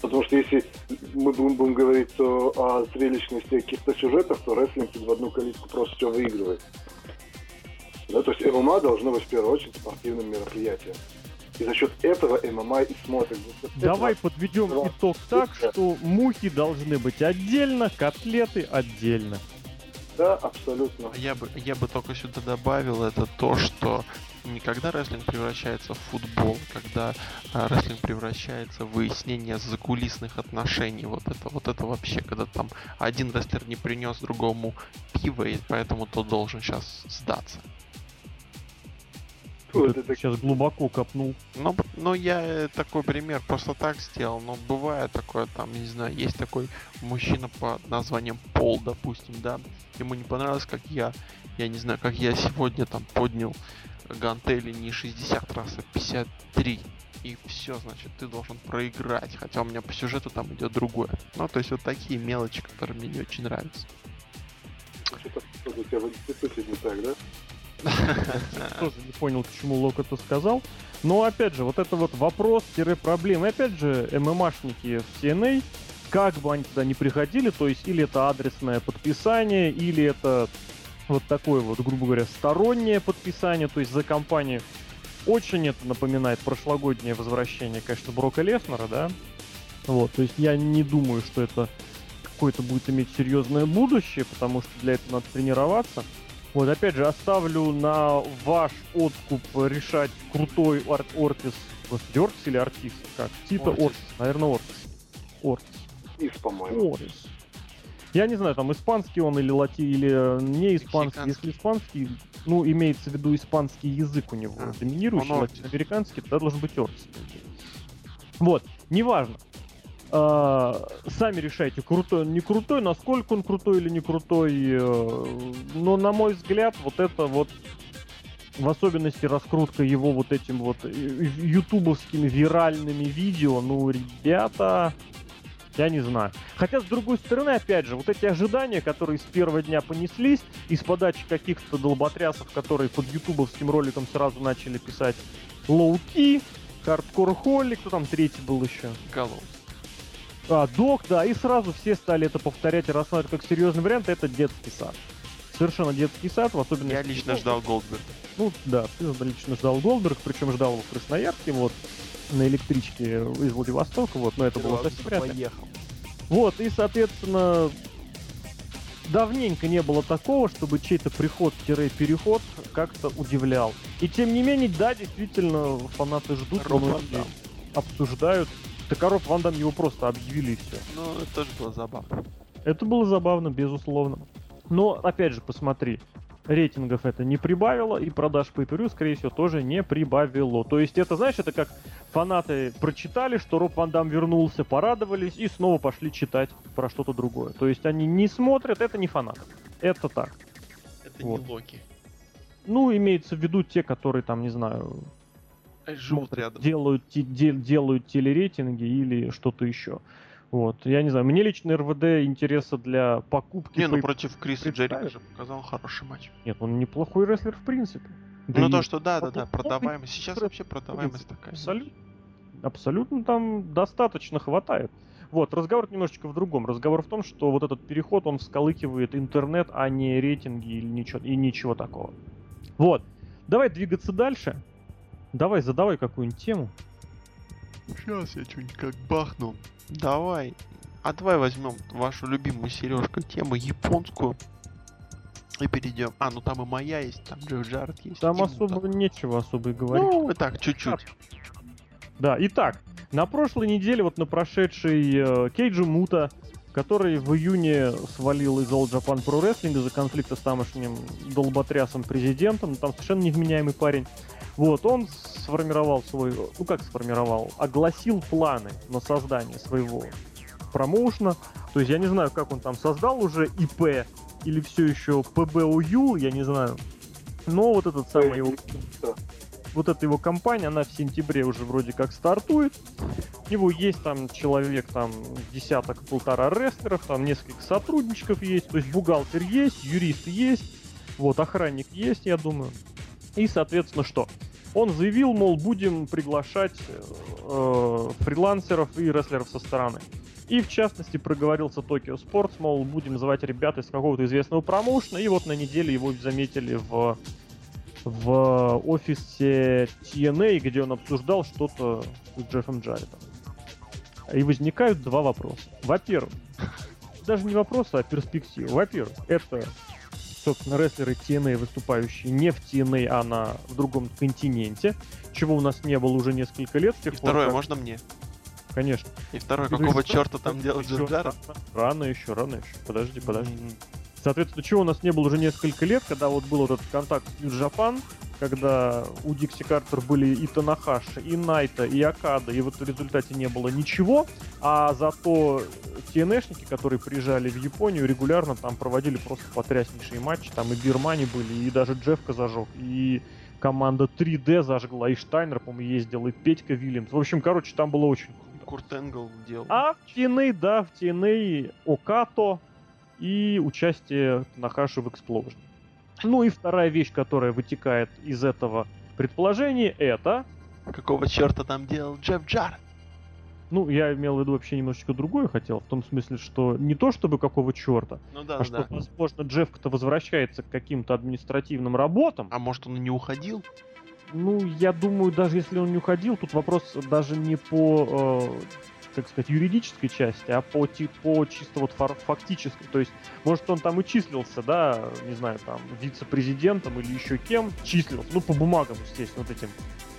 Потому что если мы будем, будем говорить то о зрелищности каких-то сюжетов, то рестлинг в одну калитку просто все выигрывает. Да, то есть ММА должно быть в первую очередь спортивным мероприятием. И за счет этого ММА и смотрит. Давай этого... подведем итог так, что мухи должны быть отдельно, котлеты отдельно. Да, абсолютно. Я бы, я бы только сюда добавил это то, что не когда рестлинг превращается в футбол, когда а, рестлинг превращается в выяснение закулисных отношений, вот это, вот это вообще, когда там один рестлер не принес другому пиво, и поэтому тот должен сейчас сдаться. Ты сейчас глубоко копнул. Ну, ну, я такой пример просто так сделал, но бывает такое, там, не знаю, есть такой мужчина по названием Пол, допустим, да, ему не понравилось, как я, я не знаю, как я сегодня там поднял гантели не 60 раз, а 53. И все, значит, ты должен проиграть. Хотя у меня по сюжету там идет другое. Ну, то есть вот такие мелочи, которые мне не очень нравятся. Что-то у тебя в институте не так, да? Тоже не понял, почему Лок это сказал. Но опять же, вот это вот вопрос-проблема. И опять же, ММАшники в TNA, как бы они туда не приходили, то есть или это адресное подписание, или это вот такое вот, грубо говоря, стороннее подписание, то есть за компанию. Очень это напоминает прошлогоднее возвращение, конечно, Брока Леснера, да? Вот, то есть я не думаю, что это какое-то будет иметь серьезное будущее, потому что для этого надо тренироваться. Вот, опять же, оставлю на ваш откуп решать крутой Ор- Ортис. Господи, Ортис или Артис? Как? Типа Ортис. Ортис. Наверное, Ортис. Ортис. Ис, по-моему. Ортис. Я не знаю, там испанский он или лати, или не испанский. Если испанский, ну, имеется в виду испанский язык у него а, доминирующий, латиноамериканский, тогда должен быть Ортис. Вот, неважно. А, сами решайте, крутой он, не крутой, насколько он крутой или не крутой. Э, но, на мой взгляд, вот это вот в особенности раскрутка его вот этим вот э, ютубовскими виральными видео, ну, ребята, я не знаю. Хотя, с другой стороны, опять же, вот эти ожидания, которые с первого дня понеслись, из подачи каких-то долботрясов, которые под ютубовским роликом сразу начали писать Low Ki, Hardcore Holly, кто там третий был еще? Gallows. А, Doc, да, и сразу все стали это повторять и рассматривать как серьезный вариант, это детский сад. Совершенно детский сад, в особенности... Я лично ждал Голдберга. Ну, да, ты лично ждал Голдберга, причем ждал его в Красноярске, вот, на электричке из Владивостока, вот, но это было совсем. Поехал. Вот, и, соответственно, давненько не было такого, чтобы чей-то приход-переход как-то удивлял. И тем не менее, да, действительно, фанаты ждут, Роб Ван многие Дам. обсуждают. Токаров Ван Дам его просто объявили и все. Ну, это тоже было забавно. Это было забавно, безусловно. Но, опять же, посмотри, рейтингов это не прибавило, и продаж по per скорее всего, тоже не прибавило. То есть это, знаешь, это как фанаты прочитали, что Роб Ван Дам вернулся, порадовались, и снова пошли читать про что-то другое. То есть они не смотрят, это не фанаты. Это так. Это Вот. не Локи. Ну, имеется в виду те, которые там, не знаю, Живут рядом. делают, де- делают телерейтинги или что-то еще. Вот, я не знаю, мне лично РВД интереса для покупки... Не, ну против Криса. Джерика же показал хороший матч. Нет, он неплохой рестлер в принципе. Да ну и то, что да, да, да, продаваемость. Сейчас вообще продаваемость такая. Абсолютно. Абсолютно там достаточно хватает. Вот, разговор немножечко в другом. Разговор в том, что вот этот переход, он всколыкивает интернет, а не рейтинги или ничего, и ничего такого. Вот. Давай двигаться дальше. Давай, задавай какую-нибудь тему. Сейчас я что-нибудь как бахну. Давай. А давай возьмем вашу любимую сережку тему японскую. И перейдем. А, ну там и моя есть, там Джефф Джаред есть. Там особо Мута. нечего особо и говорить. Ну, и так, чуть-чуть. Да, итак, на прошлой неделе, вот на прошедшей э, Кейджи Мута, который в июне свалил из All Japan Pro Wrestling из-за конфликта с тамошним долботрясом президентом, там совершенно невменяемый парень. Вот, он сформировал свой, ну как сформировал, огласил планы на создание своего промоушена. То есть я не знаю, как он там создал уже ИП или все еще ПБУЮ, я не знаю. Но вот этот самый его вот эта его компания, она в сентябре уже вроде как стартует. У него есть там человек, там десяток-полтора рестлеров, там несколько сотрудничков есть, то есть бухгалтер есть, юрист есть, вот охранник есть, я думаю. И, соответственно, что? Он заявил, мол, будем приглашать э, фрилансеров и рестлеров со стороны. И, в частности, проговорился Tokyo Sports, мол, будем звать ребят из какого-то известного промоушена, и вот на неделе его заметили в в офисе TNA, где он обсуждал что-то с Джеффом Джарретом. И возникают два вопроса. Во-первых, даже не вопросы, а перспективы. Во-первых, это, собственно, рестлеры TNA, выступающие не в TNA, а на, в другом континенте, чего у нас не было уже несколько лет. С тех И пор, второе, как- можно мне? Конечно. И второе, какого черта там Джефф Джаред? Рано еще, рано еще. Подожди, подожди. М, Соответственно, чего у нас не было уже несколько лет, когда вот был вот этот контакт с New Japan, когда у Дикси Картер были и Танахаши, и Найта, и Акада, и вот в результате не было ничего, а зато TNA-шники, которые приезжали в Японию, регулярно там проводили просто потряснейшие матчи, там и Бирмани были, и даже Джефка зажег, и команда 3D зажгла, и Штайнер, по-моему, ездил, и Петька Вильямс. В общем, короче, там было очень круто. Курт Энгл делал. А в TNA, да, в TNA Окато и участие Нахаши в Explosion. Ну и вторая вещь, которая вытекает из этого предположения, это... Какого черта там делал Джефф Джаред? Ну, я имел в виду вообще немножечко другое хотел, в том смысле, что не то чтобы какого черта, Ну да, а да. что, возможно, Джефф-то возвращается к каким-то административным работам. А может он и не уходил? Ну, я думаю, даже если он не уходил, тут вопрос даже не по, э, как сказать, юридической части, а по, ти- по чисто вот фактической. То есть, может, он там и числился, да, не знаю, там, вице-президентом или еще кем, числился, ну, по бумагам, естественно, вот этим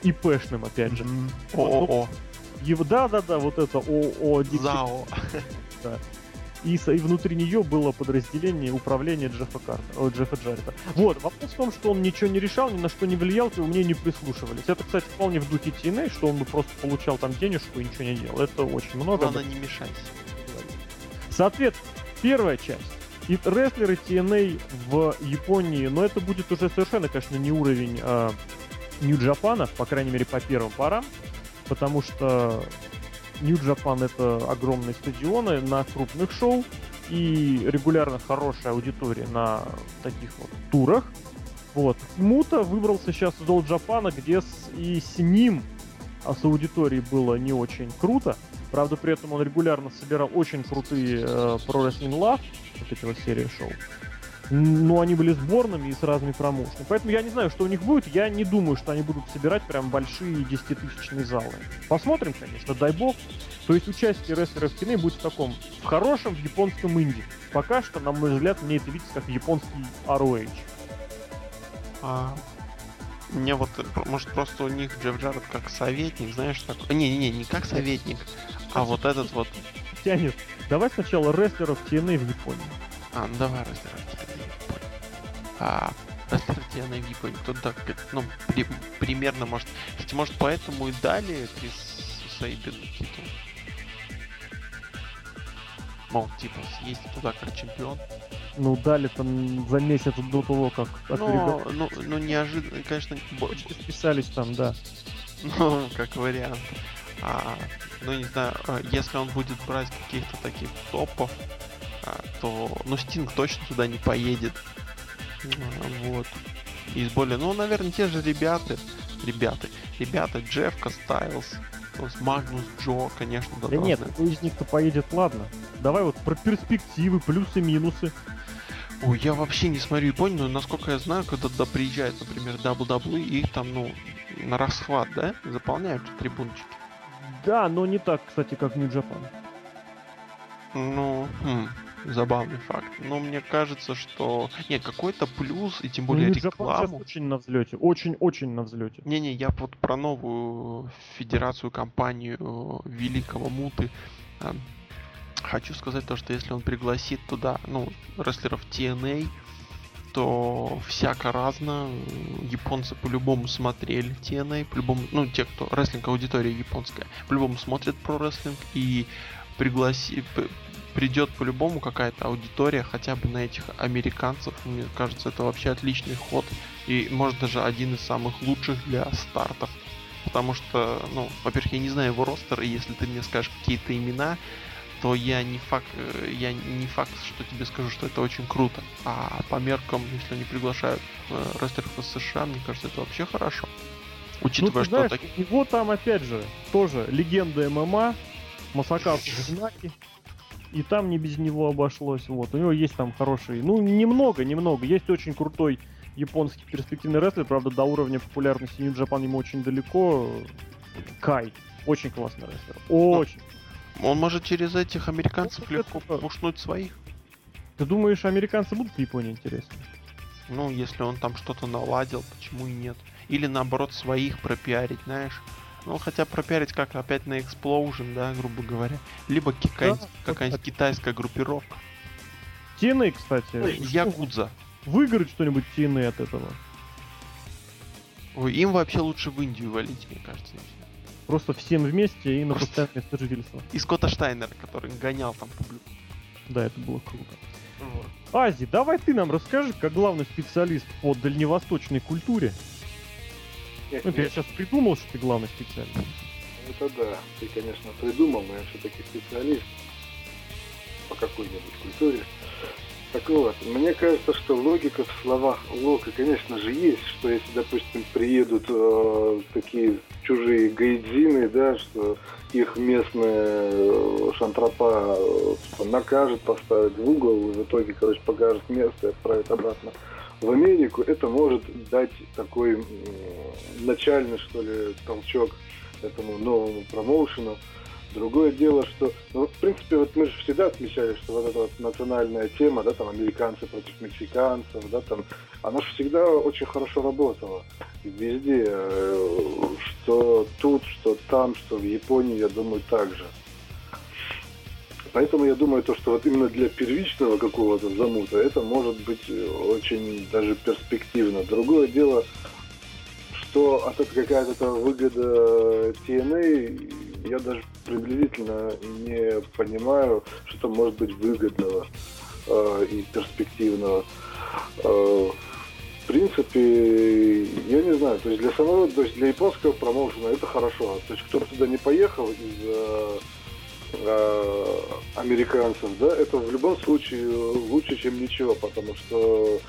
ИПшным, опять же. Мгм. ООО. Его, да-да-да, вот это ООО ЗАО. И, и внутри нее было подразделение управления Джеффа Карта, о, Джеффа Джарета. Вот, вопрос в том, что он ничего не решал, ни на что не влиял, его мнению не прислушивались. Это, кстати, вполне в духе TNA, что он бы просто получал там денежку и ничего не делал. Это очень много. Главное, не мешайся. Соответственно, первая часть. И рестлеры TNA в Японии, но это будет уже совершенно, конечно, не уровень а, Нью-Джапана, по крайней мере, по первым парам, потому что Нью-Джапан это огромные стадионы на крупных шоу и регулярно хорошая аудитория на таких вот турах. Вот. Мута выбрался сейчас из All Джапана, где с- и с ним а с аудиторией было не очень круто. Правда, при этом он регулярно собирал очень крутые э, Pro Wrestling Love, вот эти вот серии шоу. Но они были сборными и с разными промоушенами. Поэтому я не знаю, что у них будет. Я не думаю, что они будут собирать прям большие десятитысячные залы. Посмотрим, конечно, дай бог. То есть участие рестлеров в кино будет в таком, в хорошем, в японском инди. Пока что, на мой взгляд, мне это видится как японский ROH. А, мне вот, может, просто у них Джефф Джаред как советник, знаешь, такой... Не-не-не, не как советник, а вот этот вот... Тянет. Давай сначала рестлеров TNA в Японии. А, ну давай рестлеров. А, в Японии. Тут так, ну, при, примерно, может... Кстати, может, поэтому и дали Крис Сейбин титул. Мол, типа, съесть туда как чемпион. Ну, дали там за месяц до того, как ну, ну, ну, неожиданно, конечно... Почти списались там, да. Ну, как вариант. А, ну, не знаю, а, если он будет брать каких-то таких топов, а, то... Ну, Стинг точно туда не поедет. Вот. Из более... Ну, наверное, те же ребята... Ребята. Ребята, Джеффка Стайлз, Магнус Джо, конечно, да. Да нет, кто из них-то поедет, ладно. Давай вот про перспективы, плюсы-минусы. Ой, я вообще не смотрю Японию, но насколько я знаю, когда туда приезжает, например, WWE, их там, ну, на расхват, да, заполняют трибунчики. Да, но не так, кстати, как Нью-Джапан. Ну, хм, забавный факт. Но мне кажется, что... Нет, какой-то плюс, и тем более ну, рекламу... очень на взлете, очень-очень на взлете. Не-не, я вот про новую федерацию, компанию Великого Муты хочу сказать то, что если он пригласит туда, ну, рестлеров TNA, то всяко разно. Японцы по-любому смотрели TNA, по-любому, ну, те, кто рестлинг аудитория японская, по-любому смотрят про рестлинг и пригласи, придет по-любому какая-то аудитория хотя бы на этих американцев. Мне кажется, это вообще отличный ход. И может даже один из самых лучших для стартов. Потому что, ну, во-первых, я не знаю его ростер, и если ты мне скажешь какие-то имена, то я не факт, э, я не факт, что тебе скажу, что это очень круто. А по меркам, если они приглашают э, рестлеров из США, мне кажется, это вообще хорошо. Учитывая, ну, что знаешь, так... у него там, опять же, тоже легенда ММА, Масакасу Знаки, и там не без него обошлось. Вот, у него есть там хороший, ну, немного, немного. Есть очень крутой японский перспективный рестлер, правда, до уровня популярности Нью-Джапан ему очень далеко. Кай. Очень классный рестлер. Очень. Он может через этих американцев ну, легко это... пушнуть своих. Ты думаешь, американцы будут в Японии интересны? Ну, если он там что-то наладил, почему и нет? Или наоборот своих пропиарить, знаешь? Ну, хотя пропиарить как опять на Explosion, да, грубо говоря. Либо да, какая-нибудь китайская группировка. TNA, кстати. Якудза. Выиграть что-нибудь TNA от этого? Ой, им вообще лучше в Индию валить, мне кажется. Просто всем вместе и на постоянное место жительства. И Скотта Штайнера, который гонял там публику. Да, это было круто. Вот. Ази, давай ты нам расскажи, как главный специалист по дальневосточной культуре. Ну, нет. я сейчас придумал, что ты главный специалист. Это да, ты, конечно, придумал, но я все-таки специалист по какой-нибудь культуре. Так вот, мне кажется, что логика в словах Лока, конечно же, есть, что если, допустим, приедут э, такие чужие гайдзины, да, что их местная э, шантропа э, накажет, поставит в угол, в итоге, короче, покажет место и отправит обратно в Америку, это может дать такой начальный, что ли, толчок этому новому промоушену. Другое дело, что, ну, в принципе, вот мы же всегда отмечали, что вот эта вот национальная тема, да, там, американцы против мексиканцев, да, там, она же всегда очень хорошо работала. Везде, э, что тут, что там, что в Японии, я думаю, так же. Поэтому я думаю, то, что вот именно для первичного какого-то замута это может быть очень даже перспективно. Другое дело, что от этого какая-то выгода TNA я даже приблизительно не понимаю, что там может быть выгодного э, и перспективного. Э, в принципе, я не знаю, то есть для самого, то есть для японского промоушена это хорошо. То есть кто туда не поехал из э, американцев, да, это в любом случае лучше, чем ничего, потому что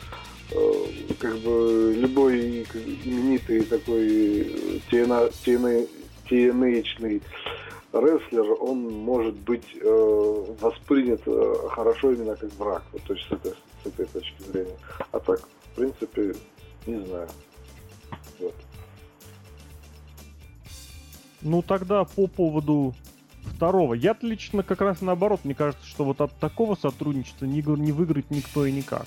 э, как бы любой именитый такой TNA, TNA, TNA рестлер, он может быть э, воспринят э, хорошо именно как враг. Вот, то есть с этой, с этой точки зрения. А так, в принципе, не знаю. Вот. Ну тогда по поводу второго. Я лично как раз наоборот, мне кажется, что вот от такого сотрудничества не, не выиграть никто и никак.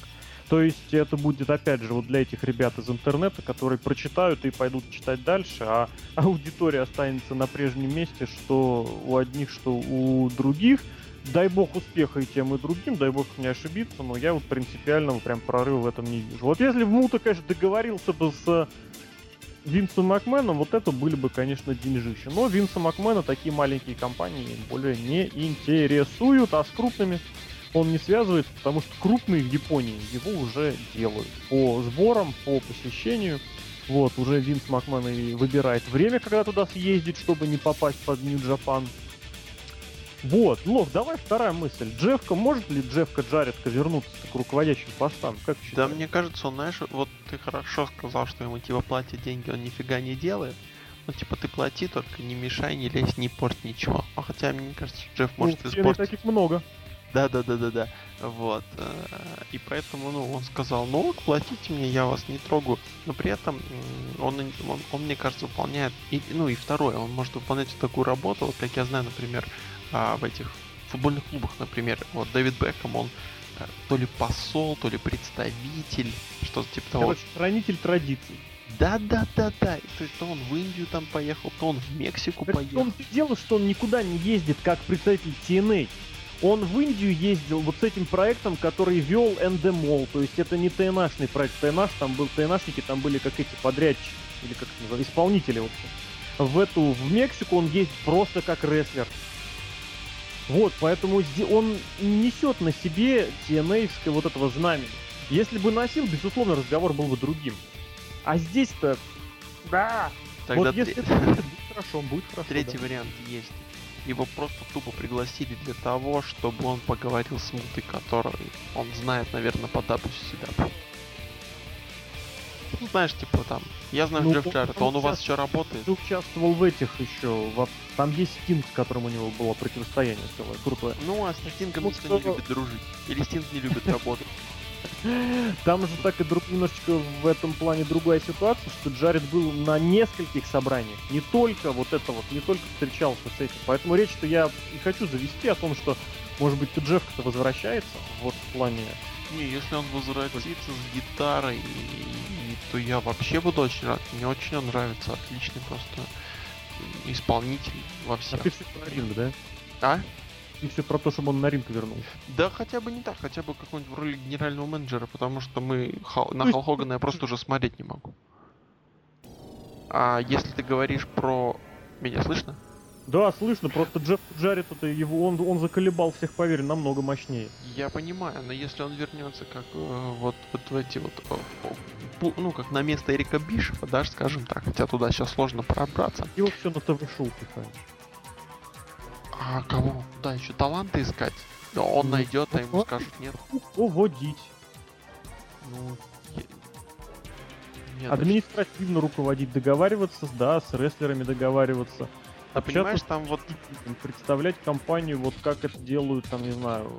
То есть это будет, опять же, вот для этих ребят из интернета, которые прочитают и пойдут читать дальше, а аудитория останется на прежнем месте, что у одних, что у других. Дай бог успеха и тем, и другим, дай бог не ошибиться, но я вот принципиального прям прорыва в этом не вижу. Вот если бы Мута, конечно, договорился бы с Винсом Макменом, вот это были бы, конечно, деньжища. Но Винса Макмена такие маленькие компании более не интересуют, а с крупными он не связывается, потому что крупные в Японии его уже делают. По сборам, по посещению. Вот, уже Винс Макмен и выбирает время, когда туда съездить, чтобы не попасть под Нью-Джапан. Вот, Лох, давай вторая мысль. Джефка, может ли Джефка Джаредка вернуться к руководящим постам? Как Да, мне кажется, он, знаешь, вот ты хорошо сказал, что ему типа платят деньги, он нифига не делает. Ну, типа, ты плати, только не мешай, не лезь, не порт ничего. А хотя, мне кажется, Джефф может ну, испортить. таких много. Да, да, да, да, да. Вот. Э, и поэтому, ну, он сказал, ну, платите мне, я вас не трогаю. Но при этом он, он, он мне кажется, выполняет. И, ну и второе, он может выполнять такую работу, вот как я знаю, например, а, в этих футбольных клубах, например, вот Дэвид Бекхэм, он э, то ли посол, то ли представитель, что-то типа того. Короче, хранитель традиций. Да, да, да, да. То есть то он в Индию там поехал, то он в Мексику так поехал. Он дело, что он никуда не ездит как представитель TNA. Он в Индию ездил вот с этим проектом, который вел Эндемол. То есть это не ТНАшный проект. ТНАш там был, ТНАшники там были как эти подрядчики. Или как это называется, исполнители вообще. В эту, в Мексику он ездит просто как рестлер. Вот, поэтому он несет на себе tna вот этого знамени. Если бы носил, безусловно, разговор был бы другим. А здесь-то... Да! Тогда вот если это будет хорошо, будет хорошо. Третий да. вариант есть. Его просто тупо пригласили для того, чтобы он поговорил с Мутой, который он знает, наверное, по WCW. Ну, знаешь, типа там, я знаю ну, Джефф Джаред, он, у вас еще работает. Ты участвовал в этих еще, в... там есть Стинг, с которым у него было противостояние целое, крутое. Ну, а с Стингом ну, никто что... не любит дружить. Или Стинг не любит работать. Там же так и друг, немножечко в этом плане другая ситуация, что Джаред был на нескольких собраниях. Не только вот это вот, не только встречался с этим. Поэтому речь, что я и хочу завести о том, что, может быть, тут Джефф-то возвращается, вот в плане... Не, если он возвратится с гитарой, то я вообще буду очень рад. Мне очень он нравится, отличный просто исполнитель во всем. А ты все да? А? и все про то, чтобы он на ринг вернулся. Да хотя бы не так, хотя бы какой-нибудь в роли генерального менеджера, потому что мы на Хал Хогана я просто уже смотреть не могу. А если ты говоришь про... Меня слышно? Да, слышно, просто Джефф Джаред, это его, он, он заколебал всех, поверь, намного мощнее. Я понимаю, но если он вернется как э, вот, вот в эти вот, ну, как на место Эрика Бишева, да, скажем так, хотя туда сейчас сложно пробраться. Его все на ТВ-шоу пихают. А кого? Да, еще таланты искать. Да он ну, найдет, а ему скажут нет. Уводить. Ну, нет, Административно даже... руководить, договариваться, да, с рестлерами договариваться. А понимаешь, там вот... Представлять компанию, вот как это делают, там, не знаю,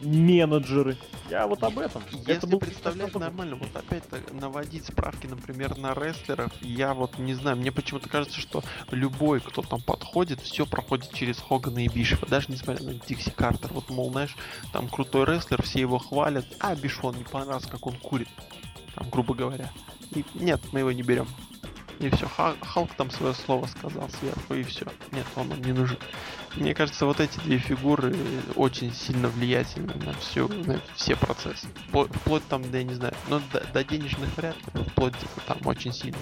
менеджеры. Я вот об этом. Если это был представлять нормально, вот опять наводить справки, например, на рестлеров, я вот не знаю, мне почему-то кажется, что любой, кто там подходит, все проходит через Хогана и Бишева, даже несмотря на Дикси Картер. Вот, мол, знаешь, там крутой рестлер, все его хвалят, а Бишон не понравился, как он курит, там, грубо говоря. И нет, мы его не берем. И все, Халк там свое слово сказал сверху, и все. Нет, он нам не нужен. Мне кажется, вот эти две фигуры очень сильно влиятельны на всю, на все процессы. Вплоть там, да я не знаю, но до, до денежных вряд ли, вплоть там очень сильно.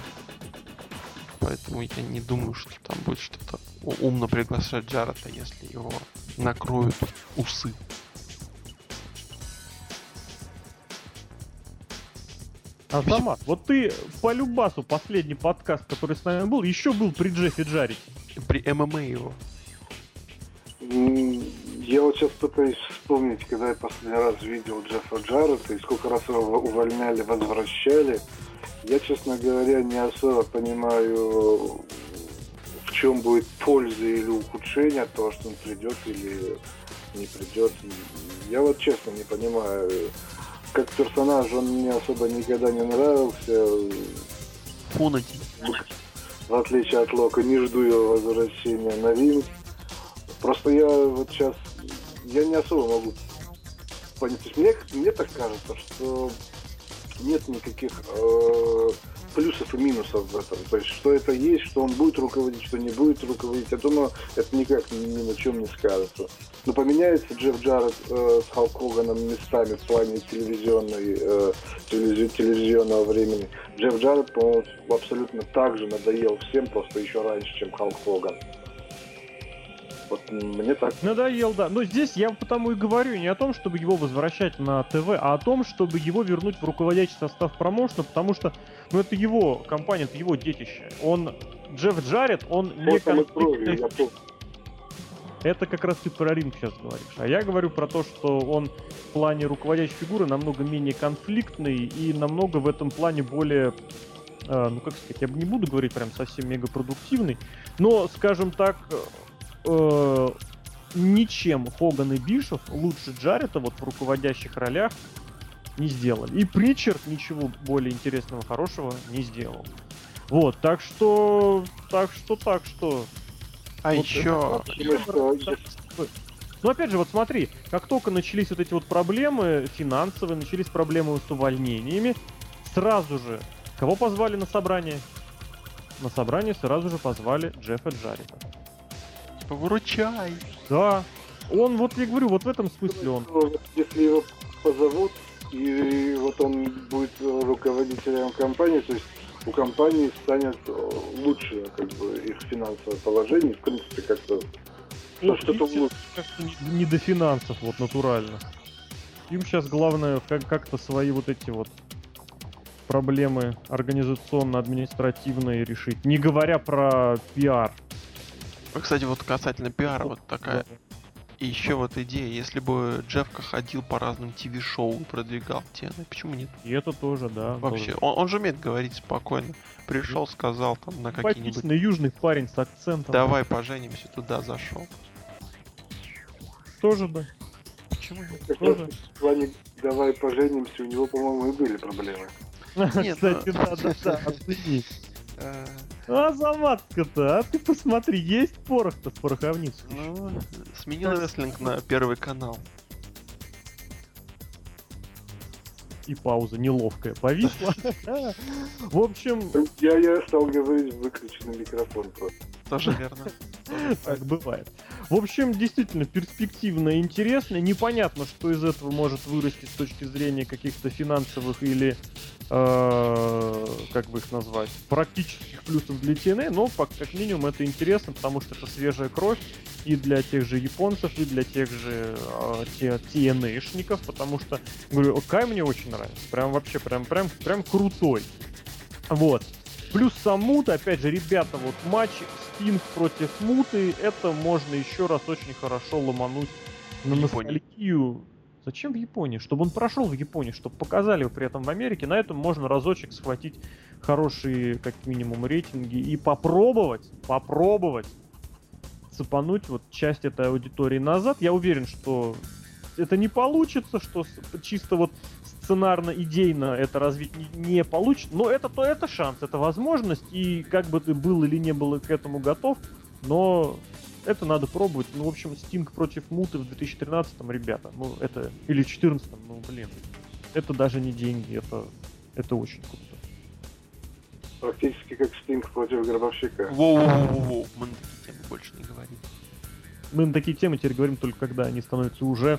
Поэтому я не думаю, что там будет что-то умно приглашать Джарета, если его накроют усы. Азамат, вот ты по Любасу последний подкаст, который с нами был, еще был при Джеффе Джарите. При ММА его. Я вот сейчас пытаюсь вспомнить, когда я последний раз видел Джеффа Джаррета и сколько раз его увольняли, возвращали. Я, честно говоря, не особо понимаю, в чем будет польза или ухудшение от того, что он придет или не придет. Я вот честно не понимаю, как персонаж он мне особо никогда не нравился. Фунати. В отличие от Лока, не жду его возвращения на ринг. Просто я вот сейчас, я не особо могу понять. То есть мне, мне так кажется, что нет никаких э, плюсов и минусов в этом. То есть, что это есть, что он будет руководить, что не будет руководить. Я думаю, это никак ни, ни на чем не скажется. Но поменяется Джефф Джаред э, с Халк Хоганом местами в плане телевизионной, э, телевизи- телевизионного времени. Джефф Джаред, по-моему, абсолютно так же надоел всем, просто еще раньше, чем Халк Хоган. Вот мне так Надоел, да. Но здесь я потому и говорю не о том, чтобы его возвращать на ТВ, а о том, чтобы его вернуть в руководящий состав промоушена, потому что, ну, это его компания, это его детище. Он, Джефф Джаред, он не конфликтный. Это как раз ты про ринг сейчас говоришь. А я говорю про то, что он в плане руководящей фигуры намного менее конфликтный и намного в этом плане более, э, ну как сказать, я не буду говорить прям совсем мегапродуктивный, но, скажем так, э, ничем Хоган и Бишев лучше Джарета вот в руководящих ролях не сделали. И Причард ничего более интересного, хорошего не сделал. Вот, так что, так что, так что, А Вот еще... Ну, опять же, вот смотри, как только начались вот эти вот проблемы финансовые, начались проблемы с увольнениями, сразу же кого позвали на собрание? На собрание сразу же позвали Джеффа Джарика. Типа, выручай. Да, он, вот я говорю, вот в этом смысле он. Если его позовут, и вот он будет руководителем компании, то есть у компании станет лучше как бы их финансовое положение, в принципе, как-то ну, что-то как-то не, не до финансов, вот натурально. Им сейчас главное как- как-то свои вот эти вот проблемы организационно-административные решить. Не говоря про пиар. Ну, Кстати, вот касательно пиара, вот такая. И еще вот идея, если бы Джефка ходил по разным ТВ-шоу и продвигал темы, почему нет? И это тоже, да. Вообще, тоже. он, он же умеет говорить спокойно. Пришел, сказал там на какие-нибудь... Симпатичный южный парень с акцентом. Давай поженимся, туда зашел. Тоже, да. Почему нет? Тоже. в плане «давай поженимся» у него, по-моему, и были проблемы. Нет, Кстати, ну- А заматка-то, а ты посмотри, есть порох-то в пороховницу. Ну, сменил рестлинг на первый канал. И пауза неловкая повисла. В общем, Я, я стал говорить выключенный микрофон просто. Тоже верно. Так бывает. В общем, действительно перспективно и интересно. Непонятно, что из этого может вырасти с точки зрения каких-то финансовых или, э, как бы их назвать, практических плюсов для TNA, но как минимум это интересно, потому что это свежая кровь и для тех же японцев, и для тех же э, TNA-шников, потому что, говорю, Кай мне очень нравится. Прям вообще, прям, прям, прям крутой. Вот. Плюс сам Мут, опять же, ребята, вот матч Стинг против Муты, это можно еще раз очень хорошо ломануть на Японии. ностальгию. Зачем в Японии? Чтобы он прошел в Японии, чтобы показали его при этом в Америке. На этом можно разочек схватить хорошие, как минимум, рейтинги и попробовать, попробовать цепануть вот часть этой аудитории назад. Я уверен, что это не получится, что чисто вот сценарно-идейно это развить не, не получится, но это то это шанс, это возможность, и как бы ты был или не был к этому готов, но это надо пробовать. Ну, в общем, Стинг против Муты в 2013-м, ребята, ну, это... Или в 2014-м, ну, блин. Это даже не деньги, это, это очень круто. Практически как Стинг против Гробовщика. Воу-воу-воу-воу. Мы на такие темы больше не говорим. Мы на такие темы теперь говорим только когда они становятся уже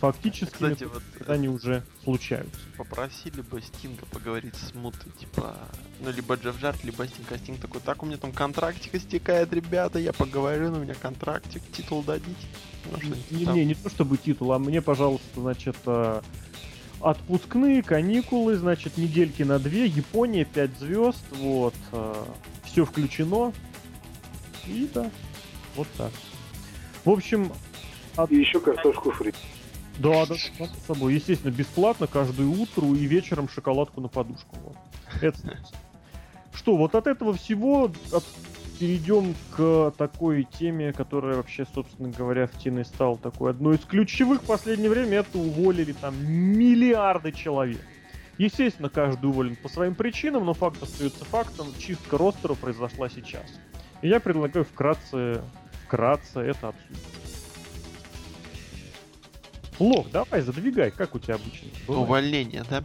фактически, Кстати, вот они уже случаются. попросили бы Стинга поговорить с Мутой, типа, ну, либо Джефф Джарт, либо Стинг, а Стинг такой, так, у меня там контрактик истекает, ребята, я поговорю, но у меня контрактик, титул дадите. Ну, Не, там. не, не то чтобы титул, а мне, пожалуйста, значит, э, отпускные, каникулы, значит, недельки на две, Япония, 5 звезд, вот, все включено. И да, вот так. В общем, И еще картошку фри. Да, да, само собой, естественно, бесплатно каждое утро и вечером шоколадку на подушку. Вот. Это что, вот от этого всего, от перейдем к такой теме, которая вообще, собственно говоря, в TNA стала такой одной из ключевых в последнее время. Это уволили там миллиарды человек. Естественно, каждый уволен по своим причинам, но факт остается фактом. Чистка ростера произошла сейчас. И я предлагаю вкратце, вкратце это обсудить. Лох, давай, задвигай, как у тебя обычно? Бывает? Увольнение, да?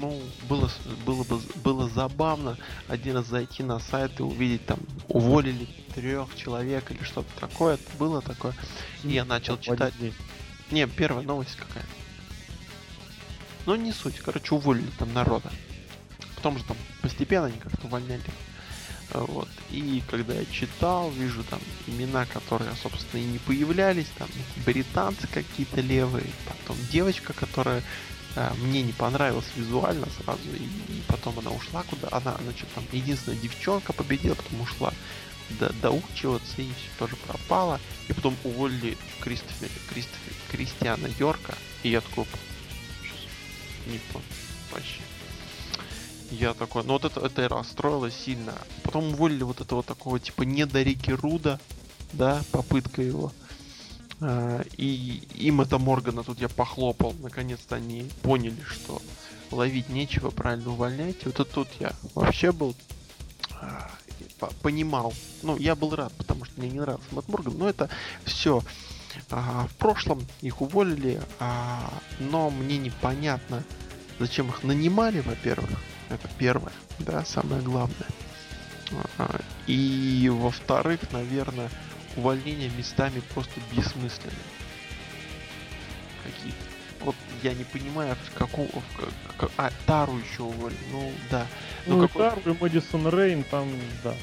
Ну, было, было бы было забавно один раз зайти на сайт и увидеть там уволили трех человек или что-то такое. Было такое. И я начал читать. Не, первая новость какая-то. Но не суть. Короче, уволили там народа. Потом же там постепенно они как-то увольняли. Вот. И когда я читал, вижу там имена, которые, собственно, и не появлялись, там британцы какие-то левые, потом девочка, которая э, мне не понравилась визуально сразу, и, и потом она ушла куда, она, значит, там единственная девчонка победила, потом ушла до, доучиваться, и все тоже пропало, и потом уволили Кристофера, Кристофера, Кристиана Йорка, и я такой, не понял, вообще. Я такой, ну вот это, это расстроило сильно. Потом уволили вот этого такого типа не до Рики Руда, да, попытка его. А, и им это Моргана тут я похлопал. Наконец-то они поняли, что ловить нечего, правильно увольняйте. Вот это тут я вообще был а, понимал. Ну, я был рад, потому что мне не нравился Мэтт Морган, но это все а, в прошлом их уволили, а, но мне непонятно, зачем их нанимали, во-первых. Это первое, да, самое главное. А, и во-вторых, наверное, увольнения местами просто бессмысленные. Какие-то. Вот я не понимаю, в каком... В, как, а, Тару еще уволили. Ну, да. Ну, ну какой... Тару и Мэдисон Рейн там, да.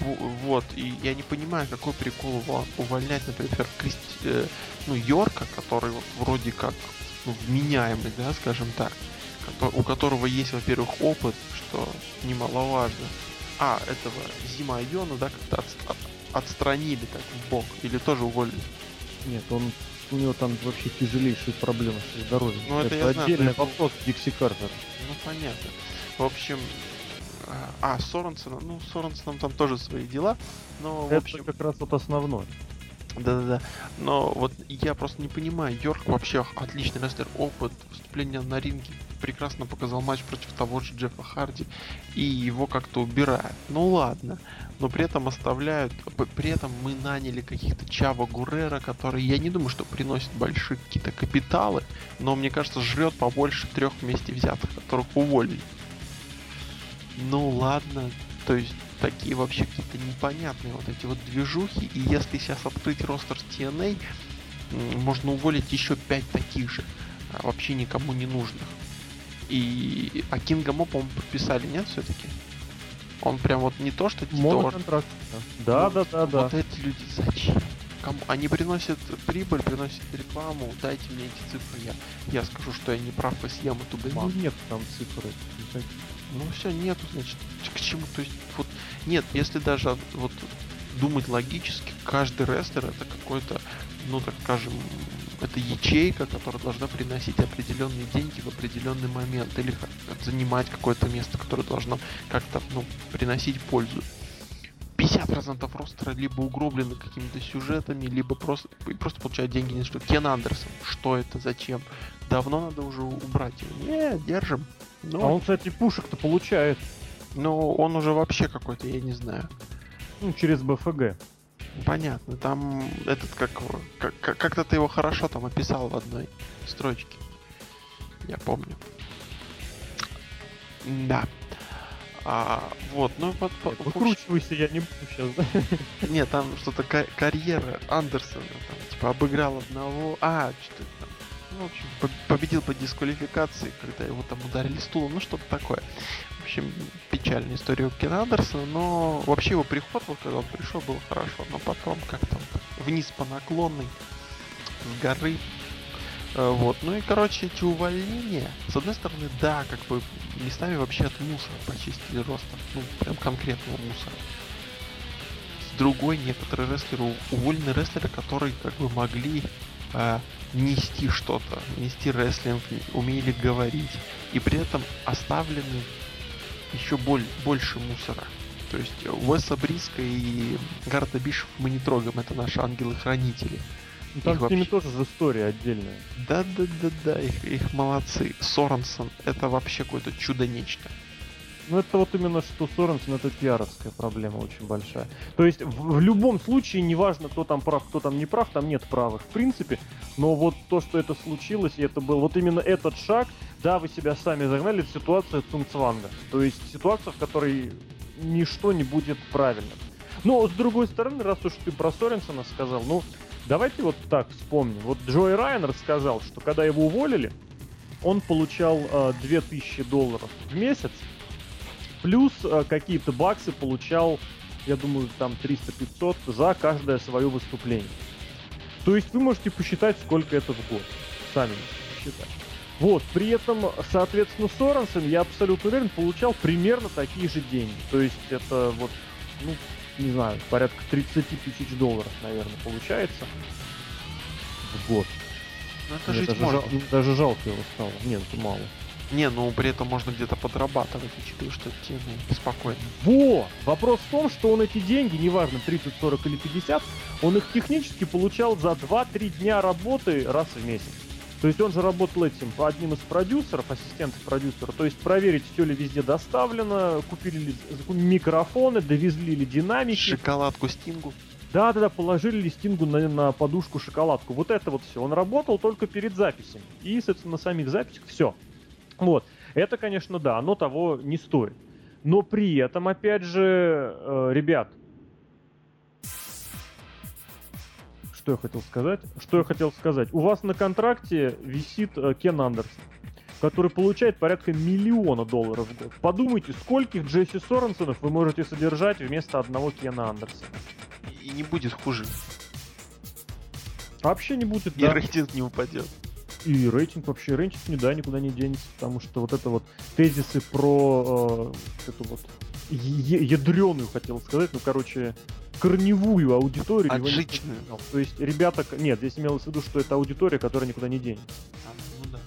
Вот, и я не понимаю, какой прикол увольнять, например, Кристи, э, ну, Йорка, который вот вроде как ну, вменяемый, да, скажем так у которого есть, во-первых, опыт, что немаловажно. А, этого Зима Айона, да, как-то от, от, отстранили так в бок, или тоже уволили? Нет, он у него там вообще тяжелейшие проблемы со здоровьем. Ну, это, это отдельный знаю, вопрос Дикси Картер. Ну, понятно. В общем, а, Соренсона, ну, Соренсоном там тоже свои дела, но, это в общем... как раз вот основное. Да-да-да. Но вот я просто не понимаю, Йорк вообще отличный рестлер, опыт выступления на ринге, прекрасно показал матч против того же Джеффа Харди, и его как-то убирают. Ну ладно, но при этом оставляют, при этом мы наняли каких-то Чава Гурера, которые, я не думаю, что приносят большие какие-то капиталы, но мне кажется, жрет побольше трех вместе взятых, которых уволили. Ну ладно, то есть такие вообще какие-то непонятные вот эти вот движухи. И если сейчас открыть ростер TNA, можно уволить еще пять таких же, а, вообще никому не нужных. И а Кинга Мо, по-моему, подписали, нет, все-таки? Он прям вот не то, что Титор. контракт. Да, ну, да, да, да. Вот эти люди зачем? Кому? Они приносят прибыль, приносят рекламу, дайте мне эти цифры, я, я скажу, что я не прав, и съем эту Ну нет там цифры. Ну все, нету, значит, к чему, то есть, вот, нет, если даже вот думать логически, каждый рестлер это какой-то, ну так скажем, это ячейка, которая должна приносить определенные деньги в определенный момент или занимать какое-то место, которое должно как-то ну, приносить пользу. 50% ростера либо угроблены какими-то сюжетами, либо просто, просто получают деньги не что. Кен Андерсон, что это, зачем? Давно надо уже убрать его. Не, держим. Но... А он, кстати, пушек-то получает. Ну, он уже вообще какой-то, я не знаю. Ну, через БФГ. Понятно, там этот как, как как-то ты его хорошо там описал в одной строчке. Я помню. Да. А, вот, ну вот... Выкручивайся, я не буду сейчас? Нет, там что-то карьера Андерсона, там, типа, обыграл одного... А, что-то там ну, в общем, победил по дисквалификации, когда его там ударили стулом, ну что-то такое. В общем, печальная история у Кена Андерсона, но вообще его приход, вот когда он пришел, было хорошо, но потом как-то вниз по наклонной, с горы, э, вот, ну и, короче, эти увольнения, с одной стороны, да, как бы местами вообще от мусора почистили роста, ну, прям конкретного мусора. С другой, некоторые рестлеры, уволены рестлеры, которые как бы могли э, нести что-то, нести рестлинг, умели говорить, и при этом оставлены еще боль, больше мусора. То есть Уэса Бриска и Гарта Бишев мы не трогаем, это наши ангелы-хранители. Ну, там их с ними вообще... тоже же история отдельная. Да-да-да-да, их, их молодцы. Соренсон это вообще какое-то чудо-нечто. Ну, это вот именно что Соренсон, это пиаровская проблема очень большая. То есть, в, в любом случае, неважно, кто там прав, кто там не прав, там нет правых, в принципе. Но вот то, что это случилось, и это был вот именно этот шаг, да, вы себя сами загнали в ситуацию Цунцванга. То есть, ситуация, в которой ничто не будет правильным. Но, с другой стороны, раз уж ты про Соренсона сказал, ну, давайте вот так вспомним. Вот Джой Райан рассказал, что когда его уволили, он получал э, 2000 долларов в месяц, Плюс э, какие-то баксы получал, я думаю, там 300-500 за каждое свое выступление. То есть вы можете посчитать, сколько это в год. Сами посчитать. Вот, при этом, соответственно, Соренсен, я абсолютно уверен, получал примерно такие же деньги. То есть это вот, ну, не знаю, порядка 30 тысяч долларов, наверное, получается в год. Ну это Мне жить даже, можно. Жал, даже жалко его стало. Нет, это мало. Не, ну при этом можно где-то подрабатывать, учитывая, что ну, спокойно. Во! Вопрос в том, что он эти деньги, неважно, 30, 40 или 50, он их технически получал за 2-3 дня работы раз в месяц. То есть он же работал этим по одним из продюсеров, ассистентов продюсера. То есть проверить, все ли везде доставлено, купили ли микрофоны, довезли ли динамики. Шоколадку Стингу. Да, да, да, положили ли Стингу на, на подушку шоколадку. Вот это вот все. Он работал только перед записями. И, соответственно, на самих записях все. Вот. Это, конечно, да, оно того не стоит. Но при этом, опять же, э, ребят, что я хотел сказать? Что я хотел сказать? У вас на контракте висит э, Кен Андерсон, который получает порядка миллиона долларов в год. Подумайте, скольких Джесси Соренсонов вы можете содержать вместо одного Кена Андерсона. И не будет хуже. Вообще не будет, И да. рейтинг не упадет. И рейтинг вообще, рейтинг не да, никуда не денется, потому что вот это вот тезисы про э, эту вот ядреную, хотел сказать, ну, короче, корневую аудиторию. Отжичную. То есть ребята... Нет, здесь имелось в виду, что это аудитория, которая никуда не денется. А, ну да.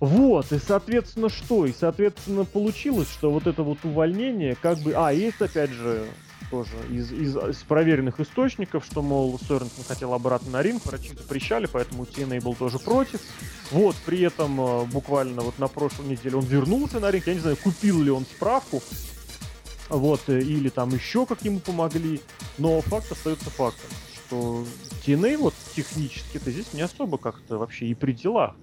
Вот, и соответственно что? И соответственно получилось, что вот это вот увольнение, как бы... А, есть опять же тоже из, из, из проверенных источников, что, мол, Соренсен хотел обратно на ринг, врачи запрещали, поэтому TNA был тоже против. Вот, при этом э, буквально вот на прошлой неделе он вернулся на ринг, я не знаю, купил ли он справку, вот, э, или там еще как ему помогли, но факт остается фактом, что TNA вот технически-то здесь не особо как-то вообще и при делах.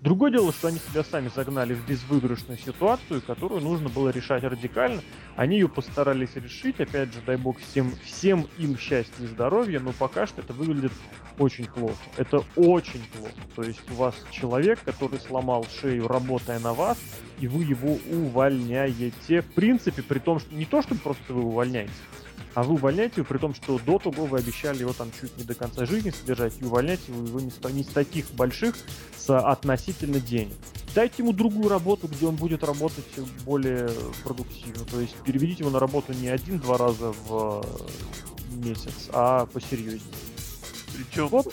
Другое дело, что они себя сами загнали в безвыигрышную ситуацию, которую нужно было решать радикально. Они ее постарались решить. Опять же, дай бог всем, всем им счастья и здоровья, но пока что это выглядит очень плохо. Это очень плохо. То есть у вас человек, который сломал шею, работая на вас, и вы его увольняете. В принципе, при том, что не то, что просто вы увольняете, а вы увольняете его, при том, что до того вы обещали его там чуть не до конца жизни содержать, и увольняете его, его не, не с таких больших с относительно денег. Дайте ему другую работу, где он будет работать более продуктивно. То есть переведите его на работу не один-два раза в месяц, а посерьезнее. Причем вот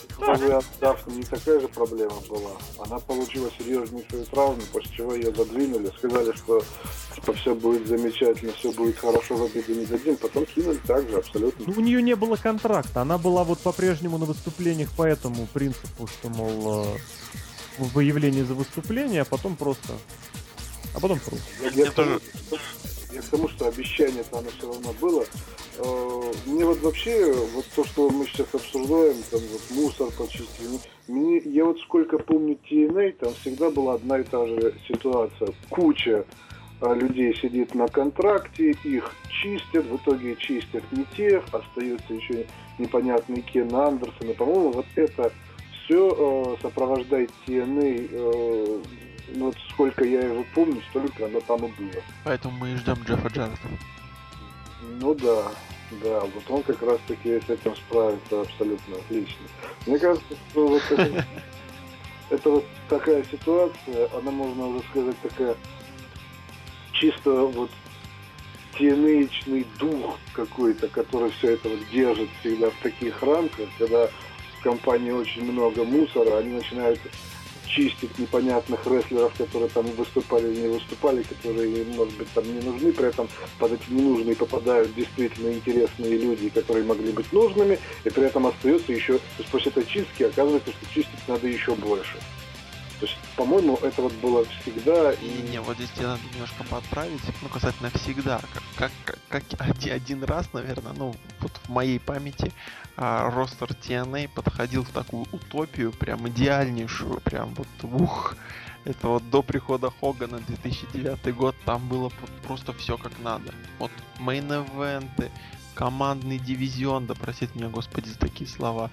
так. не такая же проблема была. Она получила серьезнейшую травму, после чего ее задвинули, сказали, что типа все будет замечательно, все будет хорошо, в обиду не дадим, потом кинули так же абсолютно. Ну, у нее не было контракта, она была вот по-прежнему на выступлениях по этому принципу, что, мол, э, выявление за выступление, а потом просто... А потом просто. Я, я, к, тому, я к тому, что обещание-то оно все равно было. Э, мне вот вообще, вот то, что мы сейчас обсуждаем, там вот мусор почистили, мне, я вот сколько помню TNA, там всегда была одна и та же ситуация. Куча э, людей сидит на контракте, их чистят, в итоге чистят не тех, остается еще непонятный Кен Андерсон. И, по-моему, вот это все э, сопровождает TNA, э, ну, вот сколько я его помню, столько оно там и было. Поэтому мы и ждем Джеффа Джаррета. Ну да, да, вот он как раз таки с этим справится абсолютно отлично. Мне кажется, что вот это, это вот такая ситуация, она, можно уже сказать, такая чисто вот тенечный дух какой-то, который все это вот держит всегда в таких рамках, когда в компании очень много мусора, они начинают чистить непонятных рестлеров, которые там выступали или не выступали, которые, может быть, там не нужны, при этом под эти ненужные попадают действительно интересные люди, которые могли быть нужными, и при этом остается еще, то есть после этой чистки оказывается, что чистить надо еще больше. То есть, по-моему, это вот было всегда. И не, вот здесь надо немножко подправить, ну, касательно всегда. Как, как, как один, раз, наверное, ну, вот в моей памяти а, ростер TNA подходил в такую утопию, прям идеальнейшую, прям вот ух. Это вот до прихода Хогана 2009 год, там было просто все как надо. Вот мейн-эвенты, командный дивизион, да простите меня, господи, за такие слова.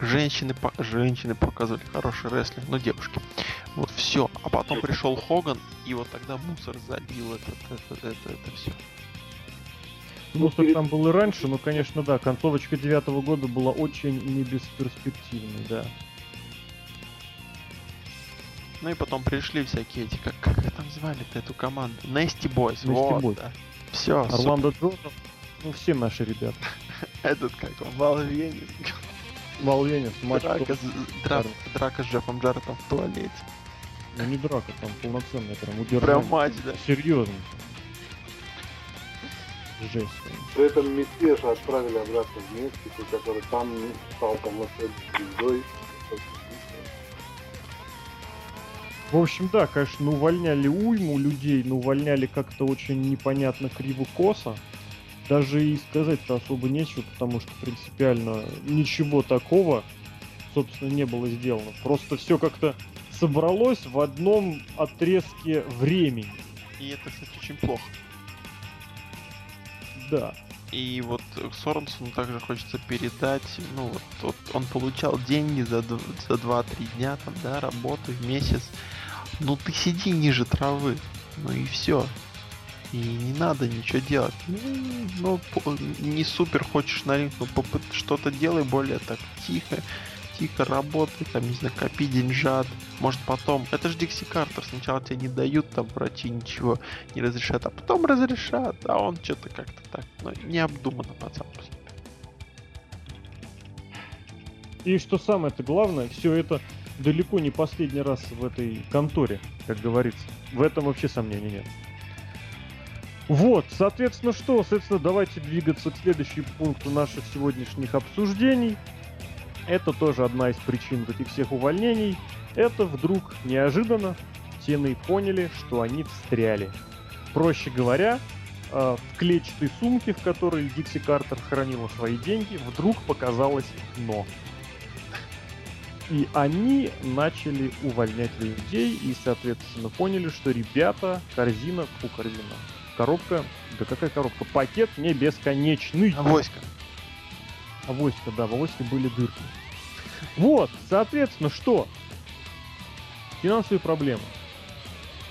Женщины, по... женщины показывали хороший рестлинг, но девушки. Вот все. А потом пришел Хоган, и вот тогда мусор забил это, это, это, это все. Мусор там был и раньше, но, конечно, да, концовочка девятого года была очень не бесперспективной, да. Ну и потом пришли всякие эти, как, как там звали-то эту команду? Nasty Boys. Nasty вот, Boys. Да. Все. Орландо Джонов. Ну, все наши ребята. Этот как он, Валвенис. Валвенис, матч. Драка, драка, драка с Джеффом Джарретом в туалете. Ну не драка, там полноценная прям удержание. Прям матч, да. Серьезно. Жесть. При этом Мессеша отправили обратно в Мексику, который там стал полноценной звездой. В общем, да, конечно, ну, увольняли уйму людей, но увольняли как-то очень непонятно криво-косо. Даже и сказать-то особо нечего, потому что принципиально ничего такого, собственно, не было сделано. Просто все как-то собралось в одном отрезке времени. И это, кстати, очень плохо. Да. И вот Соренсону также хочется передать, ну вот, вот он получал деньги за, за 2-3 дня, там, да, работы в месяц. Ну ты сиди ниже травы, ну и все. И не надо ничего делать. Ну, ну не супер хочешь на ринг, но что-то делай более так тихо тихо работай, там, не знаю, копи деньжат, может потом, это же Дикси Картер, сначала тебе не дают там врачи ничего, не разрешат, а потом разрешат, а он что-то как-то так, ну, необдуманно пацан. И что самое-то главное, все это далеко не последний раз в этой конторе, как говорится. В этом вообще сомнений нет. Вот, соответственно, что? Соответственно, давайте двигаться к следующему пункту наших сегодняшних обсуждений. Это тоже одна из причин вот этих всех увольнений. Это вдруг неожиданно тены поняли, что они встряли. Проще говоря, э, в клетчатой сумке, в которой Дикси Картер хранила свои деньги, вдруг показалось дно. И они начали увольнять людей и, соответственно, поняли, что ребята, корзина, фу, корзина, коробка, да какая коробка, пакет не бесконечный. Авоська. Авоська, да, в авоське были дырки. Вот, соответственно, что? Финансовые проблемы.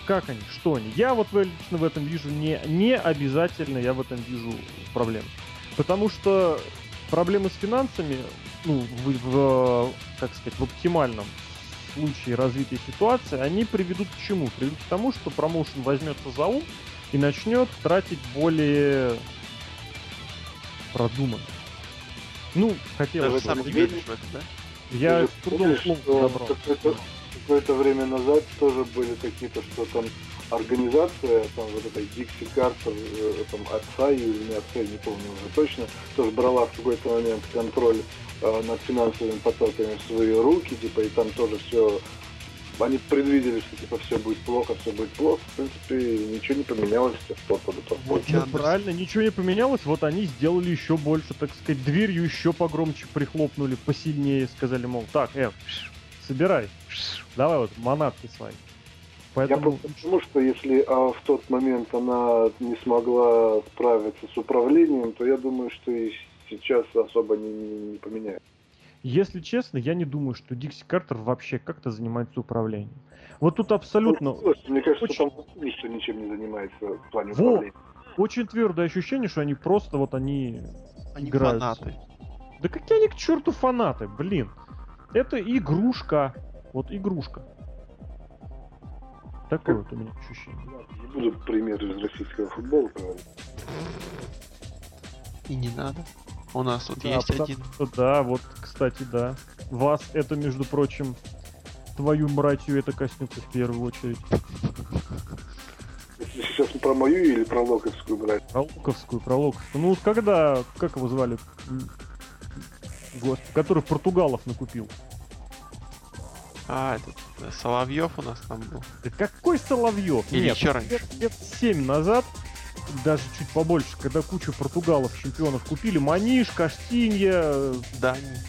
Как они, что они? Я вот лично в этом вижу не, не обязательно, я в этом вижу проблемы. Потому что проблемы с финансами, ну, в, в как сказать, в оптимальном случае развития ситуации, они приведут к чему? Приведут к тому, что промоушен возьмется за ум и начнет тратить более продуманно. Ну, хотелось бы. сам не веришь в это, да? Я с трудом какое-то, какое-то время назад тоже были какие-то, что там организация, там вот этой Дикси Картер, там отца или не отца, не помню уже точно, тоже брала в какой-то момент контроль э, над финансовыми потоками в свои руки, типа, и там тоже все они предвидели, что типа все будет плохо, все будет плохо. В принципе, ничего не поменялось тех пор под это. Вот, ну, правильно, ничего не поменялось. Вот они сделали еще больше, так сказать, дверью еще погромче прихлопнули, посильнее, сказали, мол, так, э, собирай, давай вот манатки свои. Поэтому... Я просто потому, что если а, в тот момент она не смогла справиться с управлением, то я думаю, что и сейчас особо не, не, не поменяется. Если честно, я не думаю, что Дикси Картер вообще как-то занимается управлением. Вот тут абсолютно... Ну, мне кажется, очень... там никто ничем не занимается в плане Во! управления. Очень твердое ощущение, что они просто вот они, они играют. фанаты. Да какие они к черту фанаты, блин. Это игрушка. Вот игрушка. Такое вот у меня ощущение. Не буду пример из российского футбола. И не надо. У нас тут да, есть один. Что, да, вот, кстати, да. Вас это, между прочим, твою братью это коснется в первую очередь. Сейчас про мою или про локовскую брать? Про Луковскую, про Луковскую. Ну, вот когда, как его звали? Господи, который Португалов накупил. А, этот э, Соловьев у нас там был. Да какой Соловьев? Или Нет, ещё лет- раньше? Лет, 7 назад, даже чуть побольше, когда кучу португалов, чемпионов купили, Маниш, Каштинья, Дани.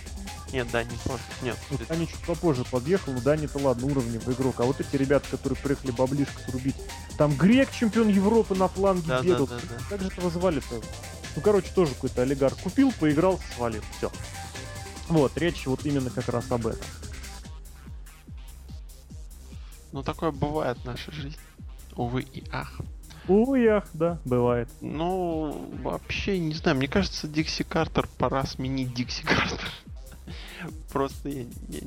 Нет, Дани тоже. Нет. ну, Дани чуть попозже подъехал, ну Дани-то ладно, уровневый игрок, а вот эти ребята, которые приехали баблишко срубить, там Грек, чемпион Европы на фланге Да, да, бегал, да, да. как же этого звали-то? Ну, короче, тоже какой-то олигарх купил, поиграл, свалил, все. Вот, речь вот именно как раз об этом. Ну, такое бывает в нашей жизни. Увы и ах. Ах, да, бывает. Ну, вообще, не знаю, мне кажется, Дикси Картер пора сменить Дикси Картер. Просто я, я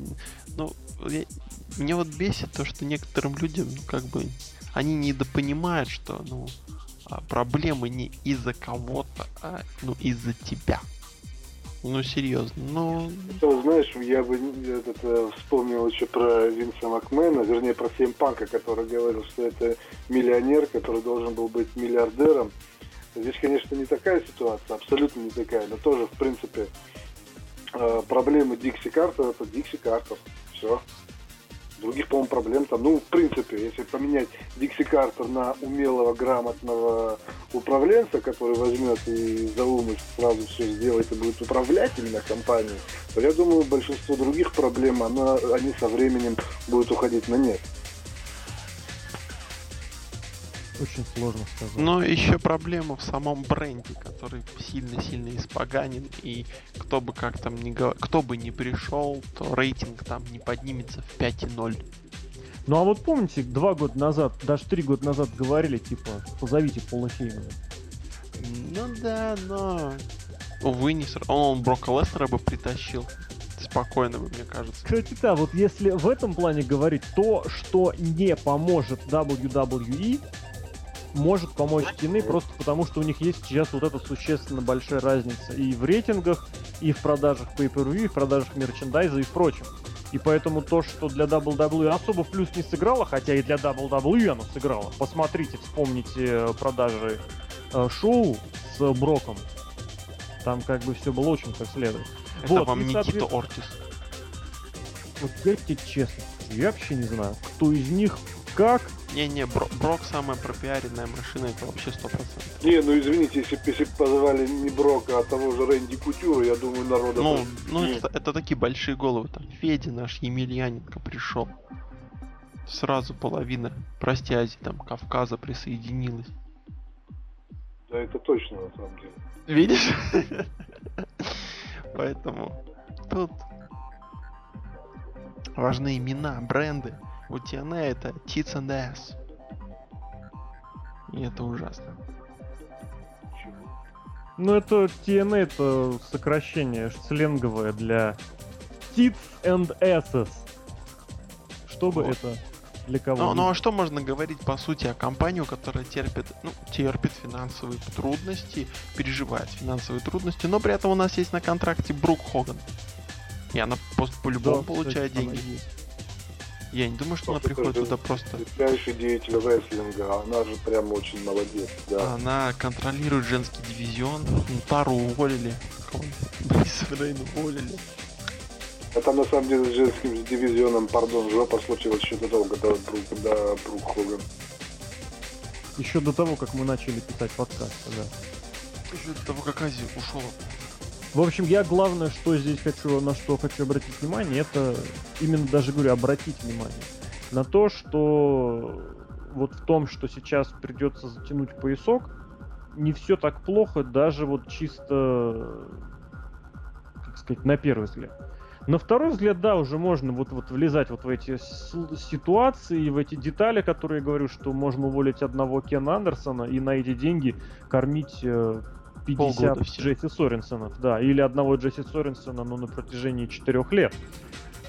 ну, я- меня вот бесит то, что некоторым людям, ну, как бы, они недопонимают, что, ну, а, проблемы не из-за кого-то, а, ну, из-за тебя. Ну, серьезно, ну, Ты знаешь, я бы этот, э, вспомнил еще про Винса Макмена, вернее про Панка, который говорил, что это миллионер, который должен был быть миллиардером. Здесь, конечно, не такая ситуация, абсолютно не такая, но тоже, в принципе, э, проблемы Дикси Картер это Дикси Картер. Все. Других, по-моему, проблем там. Ну, в принципе, если поменять Дикси Картер на умелого, грамотного управленца, который возьмет и за ум и сразу все сделает и будет управлять именно компанией, то я думаю, большинство других проблем, оно, они со временем будут уходить на нет. Очень сложно сказать. Но еще проблема в самом бренде, который сильно-сильно испоганен, и кто бы как там ни гов- кто бы не пришел, то рейтинг там не поднимется в 5,0. Ну а вот помните, два года назад, даже три года назад говорили, типа, позовите Пола Хеймана. Ну да, но... Увы, не сра- Он Брока Лестера бы притащил. Спокойно мне кажется. Кстати, да, вот если в этом плане говорить, то, что не поможет WWE, может помочь TNA просто потому, что у них есть сейчас вот эта существенно большая разница и в рейтингах, и в продажах pay-per-view, и в продажах мерчендайза и прочем. И поэтому то, что для WWE особо в плюс не сыграло, хотя и для WWE оно сыграло. Посмотрите, вспомните э, продажи э, шоу с Броком. Там как бы все было очень как следует. Это Вот, вам и, Никита Ортис. Вот я тебе честно я вообще не знаю, кто из них как. Не-не, Бро- Брок самая пропиаренная машина, это вообще 100%. Не, ну извините, если, если бы позвали не Брока, а того же Рэнди Кутюра, я думаю, народа... Ну, бы- ну Нет. это, это такие большие головы. Там Федя наш Емельяненко пришел. Сразу половина, прости, Азии, там, Кавказа присоединилась. Да, это точно, на самом деле. Видишь? Поэтому тут важны имена, бренды. У TNA это Tits and Ass. И это ужасно. Ну, это TNA, это сокращение сленговое для Tits and Asses. Чтобы Вот. это для кого? Ну, ну а что можно говорить по сути о компании, которая терпит, ну, терпит финансовые трудности, переживает финансовые трудности, но при этом у нас есть на контракте Брук Хоган. И она просто Да, по-любому кстати, получает она деньги. есть. Я не думаю, что она приходит это туда просто. Величайший деятель рестлинга, она же прям очень молодец, да. Она контролирует женский дивизион. Ну, Тару уволили. Кого? Бриса Рейна уволили. А там на самом деле с женским дивизионом, пардон, жопа случилась еще до того, когда Брук, когда Брук Хоган. Еще до того, как мы начали писать подкаст, да. Еще до того, как Ази ушел. В общем, я главное, что здесь хочу, на что хочу обратить внимание, это именно даже говорю, обратить внимание на то, что вот в том, что сейчас придется затянуть поясок, не все так плохо, даже вот чисто, как сказать, на первый взгляд. На второй взгляд, да, уже можно вот, вот влезать вот в эти ситуации, в эти детали, которые я говорю, что можно уволить одного Кена Андерсона и на эти деньги кормить э, 50 Полгода всего. Джесси Соренсонов, да, или одного Джесси Соренсона, но на протяжении четырех лет.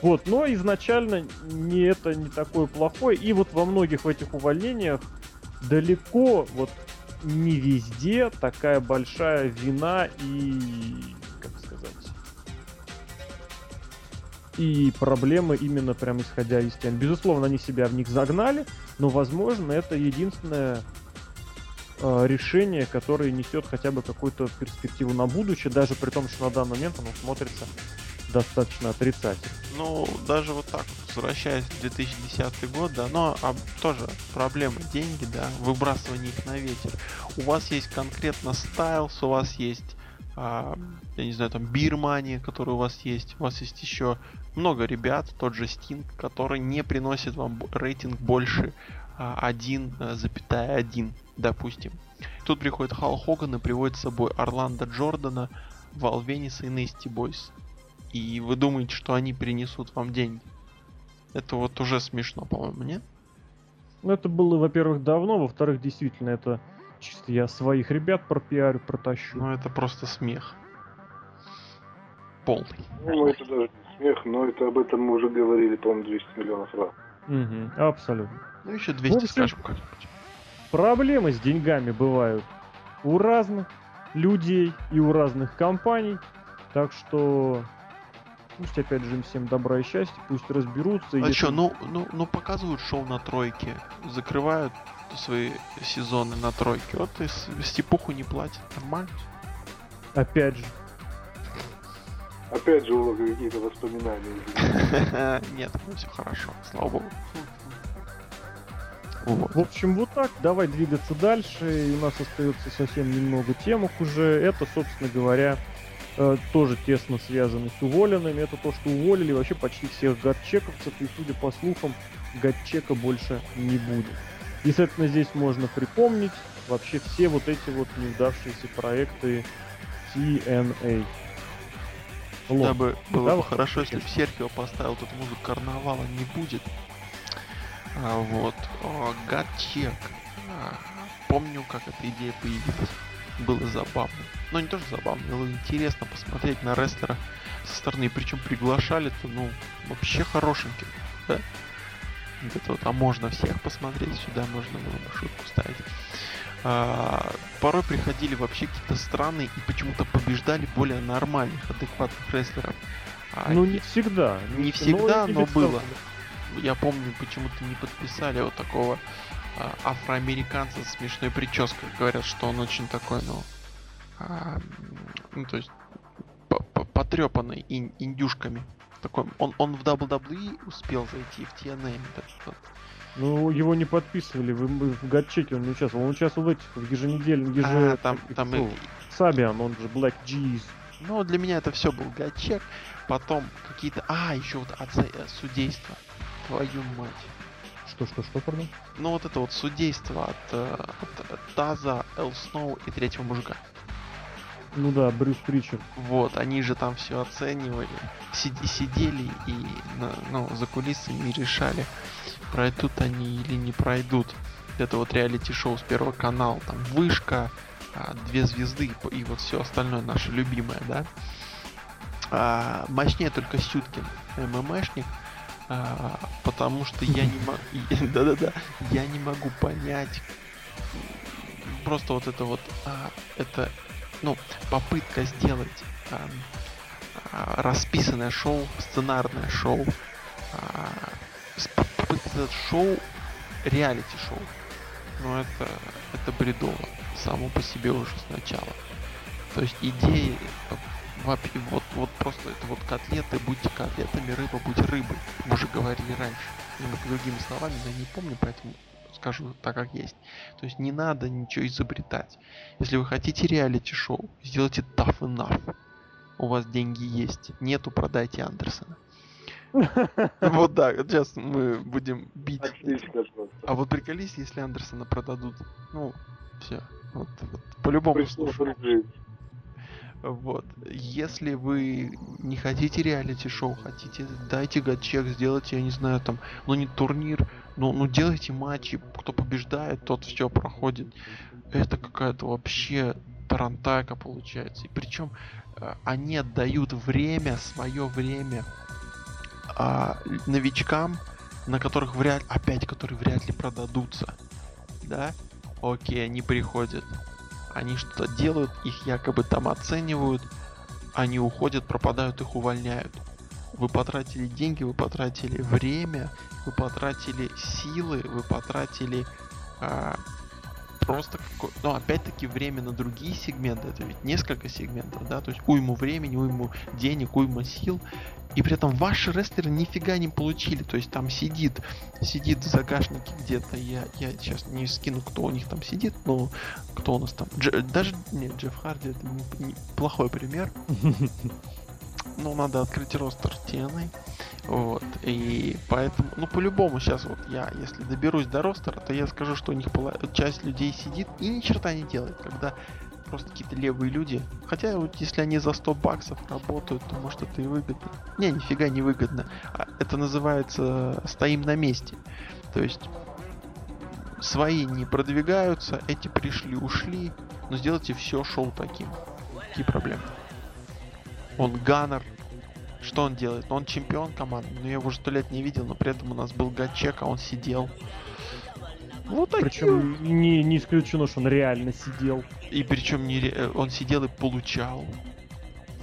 Вот, но изначально не это не такое плохое, и вот во многих этих увольнениях далеко вот не везде такая большая вина и, как сказать, и проблемы именно прям исходя из тем. Безусловно, они себя в них загнали, но, возможно, это единственное решение, которое несет хотя бы какую-то перспективу на будущее, даже при том, что на данный момент оно смотрится достаточно отрицательно. Ну, даже вот так, возвращаясь в 2010 год, да, но а, тоже проблема деньги, да, выбрасывание их на ветер. У вас есть конкретно стайлс, у вас есть а, я не знаю, там Бирмания, который у вас есть. У вас есть еще много ребят, тот же Sting, который не приносит вам рейтинг больше а, 1,1, допустим. Тут приходит Хал Хоган и приводит с собой Орландо Джордана, Валвениса и Нести Бойс. И вы думаете, что они принесут вам деньги? Это вот уже смешно, по-моему, нет? Ну, это было, во-первых, давно, во-вторых, действительно, это чисто я своих ребят пропиарю, протащу. Ну, это просто смех. Полный. Ну, это даже не смех, но это об этом мы уже говорили, по-моему, 200 миллионов раз. Угу, абсолютно. Ну, еще 200 общем, скажем как-нибудь. Проблемы с деньгами бывают у разных людей и у разных компаний. Так что пусть опять же им всем добра и счастья, пусть разберутся. А если- что, ну, ну, ну показывают шоу на тройке, закрывают свои сезоны на тройке. Вот и с- степуху не платят. Нормально. Опять же. Опять же, у какие-то воспоминания. Нет, все хорошо, слава богу. Вот. В общем, вот так. Давай двигаться дальше. И у нас остается совсем немного темок уже. Это, собственно говоря, э, тоже тесно связано с уволенными. Это то, что уволили вообще почти всех гадчековцев. И, судя по слухам, гадчека больше не будет. Естественно, здесь можно припомнить вообще все вот эти вот неудавшиеся проекты TNA. Да Лон, бы было Да, бы хорошо, если бы. Серхио поставил тут музыку карнавала не будет. А, вот. Гатчек. Помню, как эта идея появилась. Было забавно. Но не тоже забавно, было интересно посмотреть на рестлера со стороны. Причем приглашали-то, ну, вообще хорошеньких, да? Вот это вот, а можно всех посмотреть, сюда можно было бы шутку ставить. А, порой приходили вообще какие-то странные и почему-то побеждали более нормальных, адекватных рестлеров. А Ну, не всегда. не всегда, и но было. бесспорно. Я помню, почему-то не подписали вот такого а, афроамериканца с смешной прической. Говорят, что он очень такой, ну, а, м, ну то есть потрепанный индюшками. Такой, он, он в WWE успел зайти, в TNA. этот вот. Ну, его не подписывали, в, в гатчеке он не участвовал. Он участвовал в этих, в еженедельных, А, еже... там, этих, там ну, и- Сабиан, он же Black G's. Ну, для меня это все был гачек. Потом какие-то... А, еще вот отца- э, судейство. Твою мать. Что, что, что, пардон? Ну, вот это вот судейство от, э, от, от Таза, Эл Сноу и третьего мужика. Ну да, Брюс Причард. Вот, они же там все оценивали, сиди- сидели и ну, за кулисами решали, пройдут они или не пройдут. Это вот реалити-шоу с первого канала, там вышка, а, две звезды и вот все остальное наше любимое, да. А, мощнее только Сюткин, ММшник, а, потому что я не могу, да-да-да, я не могу понять просто вот это вот, а, это, ну, попытка сделать ам, а, расписанное шоу, сценарное шоу, а, попытка сделать шоу, реалити-шоу. Но это, это бредово, само по себе уже сначала. То есть идеи вообще, вот, вот просто это вот котлеты, будьте котлетами, рыба, будь рыбой. Мы уже говорили раньше, немного другими словами, я не помню, поэтому скажу так, как есть. То есть не надо ничего изобретать. Если вы хотите реалити-шоу, сделайте tough enough. У вас деньги есть. Нету, продайте Андерсона. Вот так, вот сейчас мы будем бить. А вот приколись, если Андерсона продадут. Ну, все. Вот, вот, по-любому Пришло. Вот. Если вы не хотите реалити-шоу, хотите, дайте гачек, сделайте, я не знаю, там, ну не турнир, ну, ну делайте матчи, кто побеждает, тот все проходит. Это какая-то вообще тарантайка получается. И причем э, они отдают время, свое время л- новичкам, на которых вряд опять, которые вряд ли продадутся. Да? Окей, они приходят. Они что-то делают, их якобы там оценивают, они уходят, пропадают, их увольняют. Вы потратили деньги, вы потратили время, вы потратили силы, вы потратили а, просто какое... Ну, опять-таки, время на другие сегменты. Это ведь несколько сегментов, да? То есть уйму времени, уйму денег, уйму сил. И при этом ваши рестлеры нифига не получили. То есть там сидит, сидит в загашнике где-то. Я, я сейчас не скину, кто у них там сидит, но кто у нас там. Дж, даже нет, Джефф Харди это не, плохой пример. Ну, надо открыть ростер TNA. Вот. И поэтому, ну, по-любому сейчас вот я, если доберусь до ростера, то я скажу, что у них часть людей сидит и ни черта не делает, когда просто какие-то левые люди. Хотя вот если они за 100 баксов работают, то может это и выгодно. Не, нифига не выгодно. А это называется стоим на месте. То есть свои не продвигаются, эти пришли, ушли, но сделайте все шоу таким. Какие проблемы? Он ганнер. Что он делает? Он чемпион команды, но я его уже сто лет не видел, но при этом у нас был гачек, а он сидел. Вот такие. Причем не, не исключено, что он реально сидел. И причем не ре... он сидел и получал.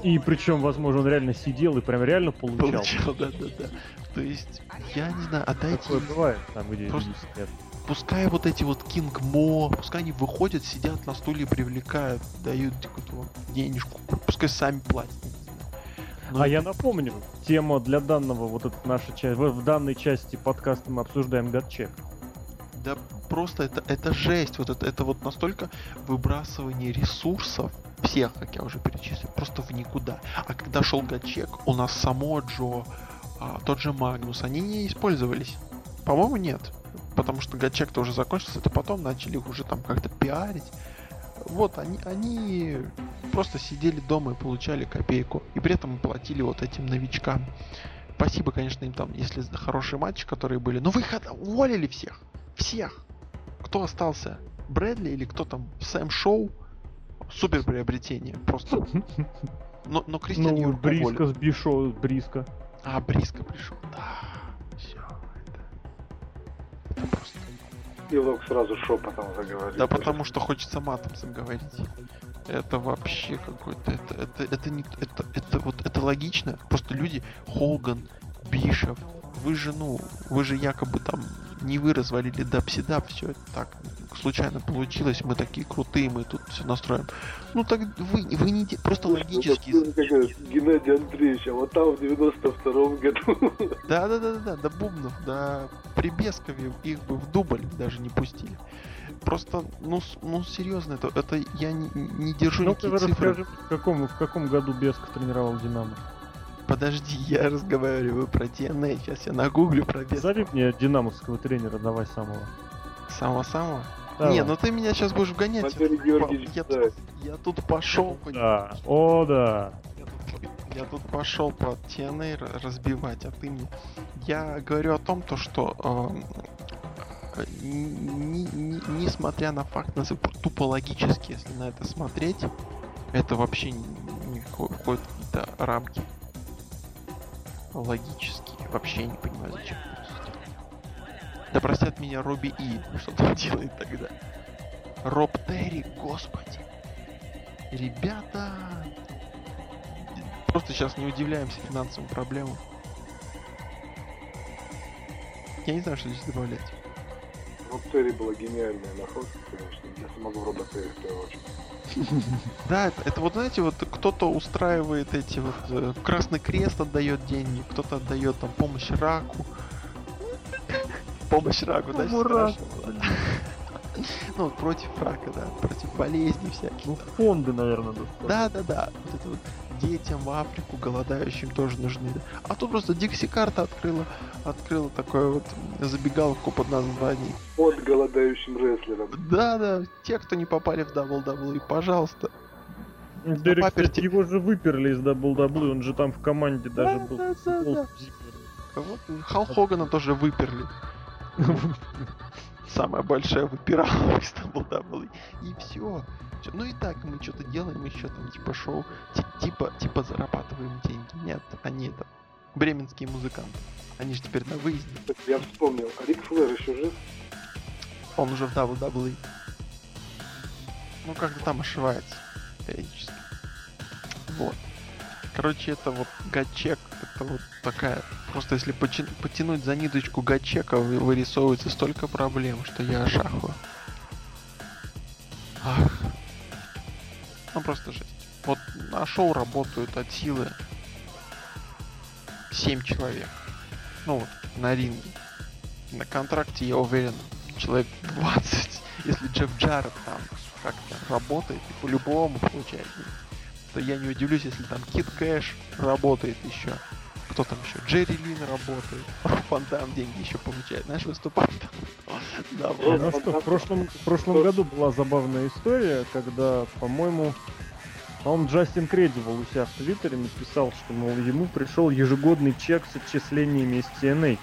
И причем, возможно, он реально сидел и прям реально получал. Получал, да, да, да. То есть, я не знаю, отдайте... Такое бывает там, где Просто... нет. Пускай вот эти вот Кинг Мо, пускай они выходят, сидят на стуле, привлекают, дают какую-то денежку, пускай сами платят. Ну, а я напомню, тема для данного, вот это наша часть, в, в данной части подкаста мы обсуждаем гадчек. Да просто это, это жесть, вот это, это вот настолько выбрасывание ресурсов, всех, как я уже перечислил, просто в никуда. А когда шел гадчек, у нас само Джо, а, тот же Магнус, они не использовались. По-моему, нет. Потому что гадчек-то уже закончился, это потом начали их уже там как-то пиарить. Вот, они, они просто сидели дома и получали копейку. И при этом платили вот этим новичкам. Спасибо, конечно, им там, если хорошие матчи, которые были. Но вы их уволили всех. Всех. Кто остался? Брэдли или кто там? Сэм Шоу? Супер приобретение. Просто. Но, но Кристиан ну, Бриска с Бишо, Бриска. А, Бриска пришел. Да. Все. Это... это просто и Лок сразу шепотом заговорил. Да потому что хочется матом заговорить. Это вообще какой-то. Это, это, это не. Это, это вот это логично. Просто люди, Холган, Бишев, вы же, ну, вы же якобы там не вы развалили дабсидап, все это так случайно получилось, мы такие крутые, мы тут все настроим. Ну так вы, вы не просто Слушай, логически. Ну, Геннадий Андреевич, а вот там в 92-м году. Да, да, да, да, да, до Бубнов, до Прибескове их бы в дубль даже не пустили. Просто, ну, ну серьезно, это, это я не, не держу ну, никакие цифры. Расскажи, в каком, в каком году Бесков тренировал Динамо? Подожди, я разговариваю про TNA, сейчас я нагуглю про Бескова. Зови мне динамовского тренера, давай самого. Самого-самого? Не, ну ты меня сейчас будешь вгонять. Я, тут, я тут пошел. Да. О, да. Я тут, пошел по TNA разбивать, а ты мне. Я говорю о том, то, что э, не, не, несмотря на факт, тупо логически, если на это смотреть, это вообще не, не входит в какие-то рамки. Логически. Вообще не понимаю, зачем да простят меня Робби И, что он делает тогда. Роб Терри, господи. Ребята, просто сейчас не удивляемся финансовым проблемам. Я не знаю, что здесь добавлять. Роб Терри была гениальная находка, конечно. Я смогу Роба Терри в первую очередь. Да, это, это вот знаете, вот кто-то устраивает эти вот э, Красный Крест отдает деньги, кто-то отдает там помощь раку, помощь раку, да, Ну, против рака, да, против болезней всяких. Ну, фонды, наверное, да. Да, да, да. Вот это вот детям в Африку, голодающим тоже нужны. А тут просто Дикси карта открыла, открыла такое вот забегаловку под названием. Под голодающим рестлером. Да, да, те, кто не попали в WWE, пожалуйста. Дерек, кстати, его же выперли из WWE, он же там в команде даже был. Да, да, да. Вот, Хал Хогана тоже выперли. Самая большая выпирала из WWE. И все. Ну и так мы что-то делаем, еще там типа шоу, типа, типа зарабатываем деньги. Нет, они это бременские музыканты. Они же теперь на выезде. Я вспомнил, а Рик Флэр еще жив? Он уже в WWE. Ну, как-то там ошивается периодически. Вот. Короче, это вот гачек, это вот такая... Просто если потянуть за ниточку гачека, вы- вырисовывается столько проблем, что я ошахую. Ах. Ну просто жесть. Вот на шоу работают от силы 7 человек. Ну вот, на ринге. На контракте, я уверен, человек 20. Если Джефф Джаред там как-то работает по-любому получает деньги, то я не удивлюсь, если там Кит Кэш работает еще. Кто там еще? Джерри Лин работает. Фонтан деньги еще получает. Знаешь, выступает. Да, Ну что, в прошлом, в прошлом году была забавная история, когда, по-моему, по-моему, Джастин Кредивал у себя в Твиттере написал, что, мол, ему пришел ежегодный чек с отчислениями из TNA.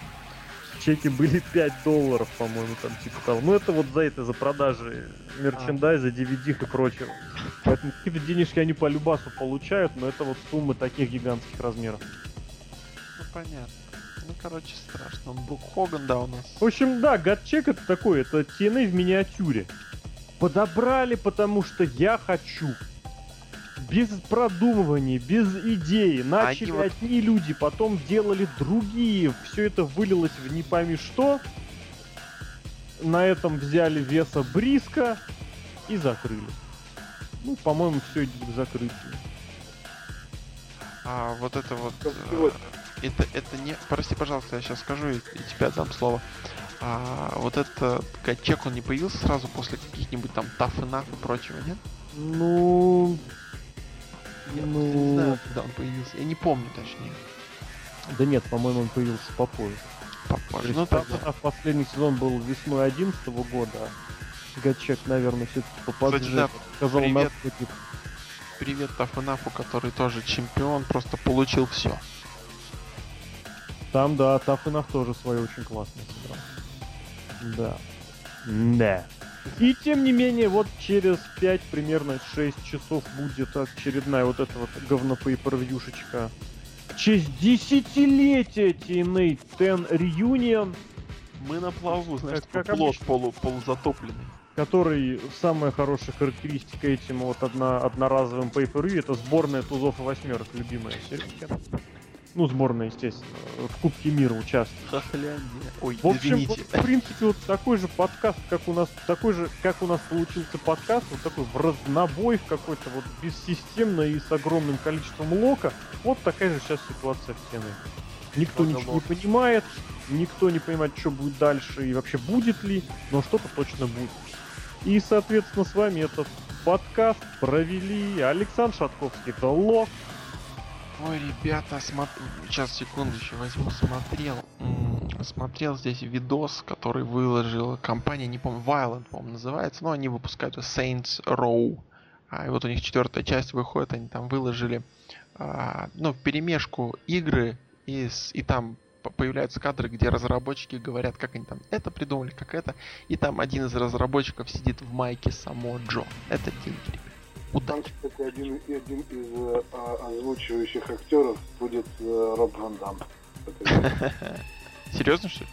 Чеки были 5 долларов, по-моему, там типа того. Ну это вот за это, за продажи мерчендайза, DVD и прочего. Поэтому какие-то денежки они по любасу получают, но это вот суммы таких гигантских размеров. Ну понятно. Ну короче страшно. Он Брук Хоган, да, у нас. В общем, да, гадчек это такой, это TNA в миниатюре. Подобрали, потому что я хочу. Без продумывания, без идеи. Начали вот- одни люди, потом делали другие. Все это вылилось в не пойми что. На этом взяли веса Бриска и закрыли. Ну, по-моему, все идет к закрытию. А вот это вот... э, Вот. Это, это не... Прости, пожалуйста, я сейчас скажу и, и тебе отдам слово. А, вот этот гачек, он не появился сразу после каких-нибудь там Tough Enough и прочего, нет? Ну, Я Ну. не знаю, когда он появился. Я не помню точнее. да нет, по-моему, он появился попозже. Попозже. Ну там, тогда. а последний сезон был весной 11 года. а Гачек, наверное, все-таки попозже сказал привет. наркотик. Привет Enough, который тоже чемпион, просто получил все. Там, да, Таффинов тоже свое очень классно сыграл. Да. Да. И тем не менее, вот через 5, примерно 6 часов будет очередная вот эта вот говнопейпервьюшечка. В честь десятилетия TNA 10 Reunion, Мы на плаву, знаешь, Как- как плод полу, полузатопленный. который самая хорошая характеристика этим вот одна, одноразовым pay это сборная тузов и восьмерок, любимая серия. Ну, сборная, естественно, в Кубке мира участвует. Хохляндия. Ой, В общем, вот, извините. в принципе, вот такой же подкаст, как у нас, такой же, как у нас получился подкаст, вот такой в разнобой, в какой-то вот бессистемно и с огромным количеством лока. Вот такая же сейчас ситуация в TNA. Никто Много ничего лока. не понимает, никто не понимает, что будет дальше и вообще будет ли, но что-то точно будет. И, соответственно, с вами этот подкаст провели Александр Шатковский, это Лок, Ой, ребята, смотри, сейчас секунду еще возьму, смотрел, смотрел здесь видос, который выложила компания, не помню, Violent, по-моему, называется, но они выпускают Saints Row, а, и вот у них четвертая часть выходит, они там выложили, а, ну, перемешку игры, и, и там по- появляются кадры, где разработчики говорят, как они там это придумали, как это, и там один из разработчиков сидит в майке само Джо. Это деньги, ребят. Там, кстати, один, один из э, а, озвучивающих актеров будет э, Роб Ван Дам. Серьезно, что ли?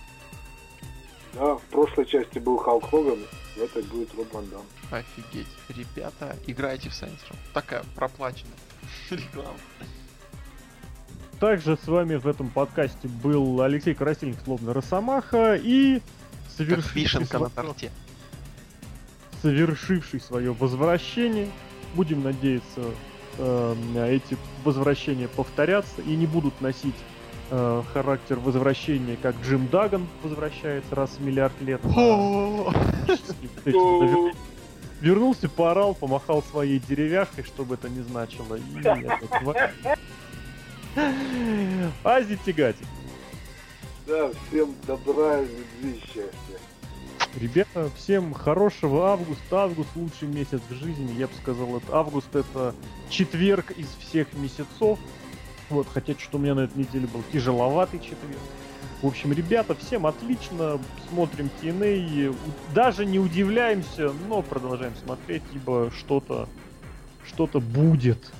Да, в прошлой части был Халк Хоган, в этой будет Роб Ван Дам. Офигеть. Ребята, играйте в Saints Row. Такая проплаченная реклама. Также с вами в этом подкасте был Алексей Красильник, словно Росомаха, и Как совершивший, вишенка на торте. совершивший свое возвращение. Будем надеяться, э, эти возвращения повторятся и не будут носить э, характер возвращения, как Джим Даган возвращается раз в миллиард лет. Вернулся, поорал, помахал своей деревяшкой, чтобы это не значило. Ази тягать. Да, всем добра и. Ребята, всем хорошего августа. Август лучший месяц в жизни. Я бы сказал, это август это четверг из всех месяцев. Вот, хотя что-то у меня на этой неделе был тяжеловатый четверг. В общем, ребята, всем отлично. Смотрим TNA. Даже не удивляемся, но продолжаем смотреть, ибо что-то что-то будет.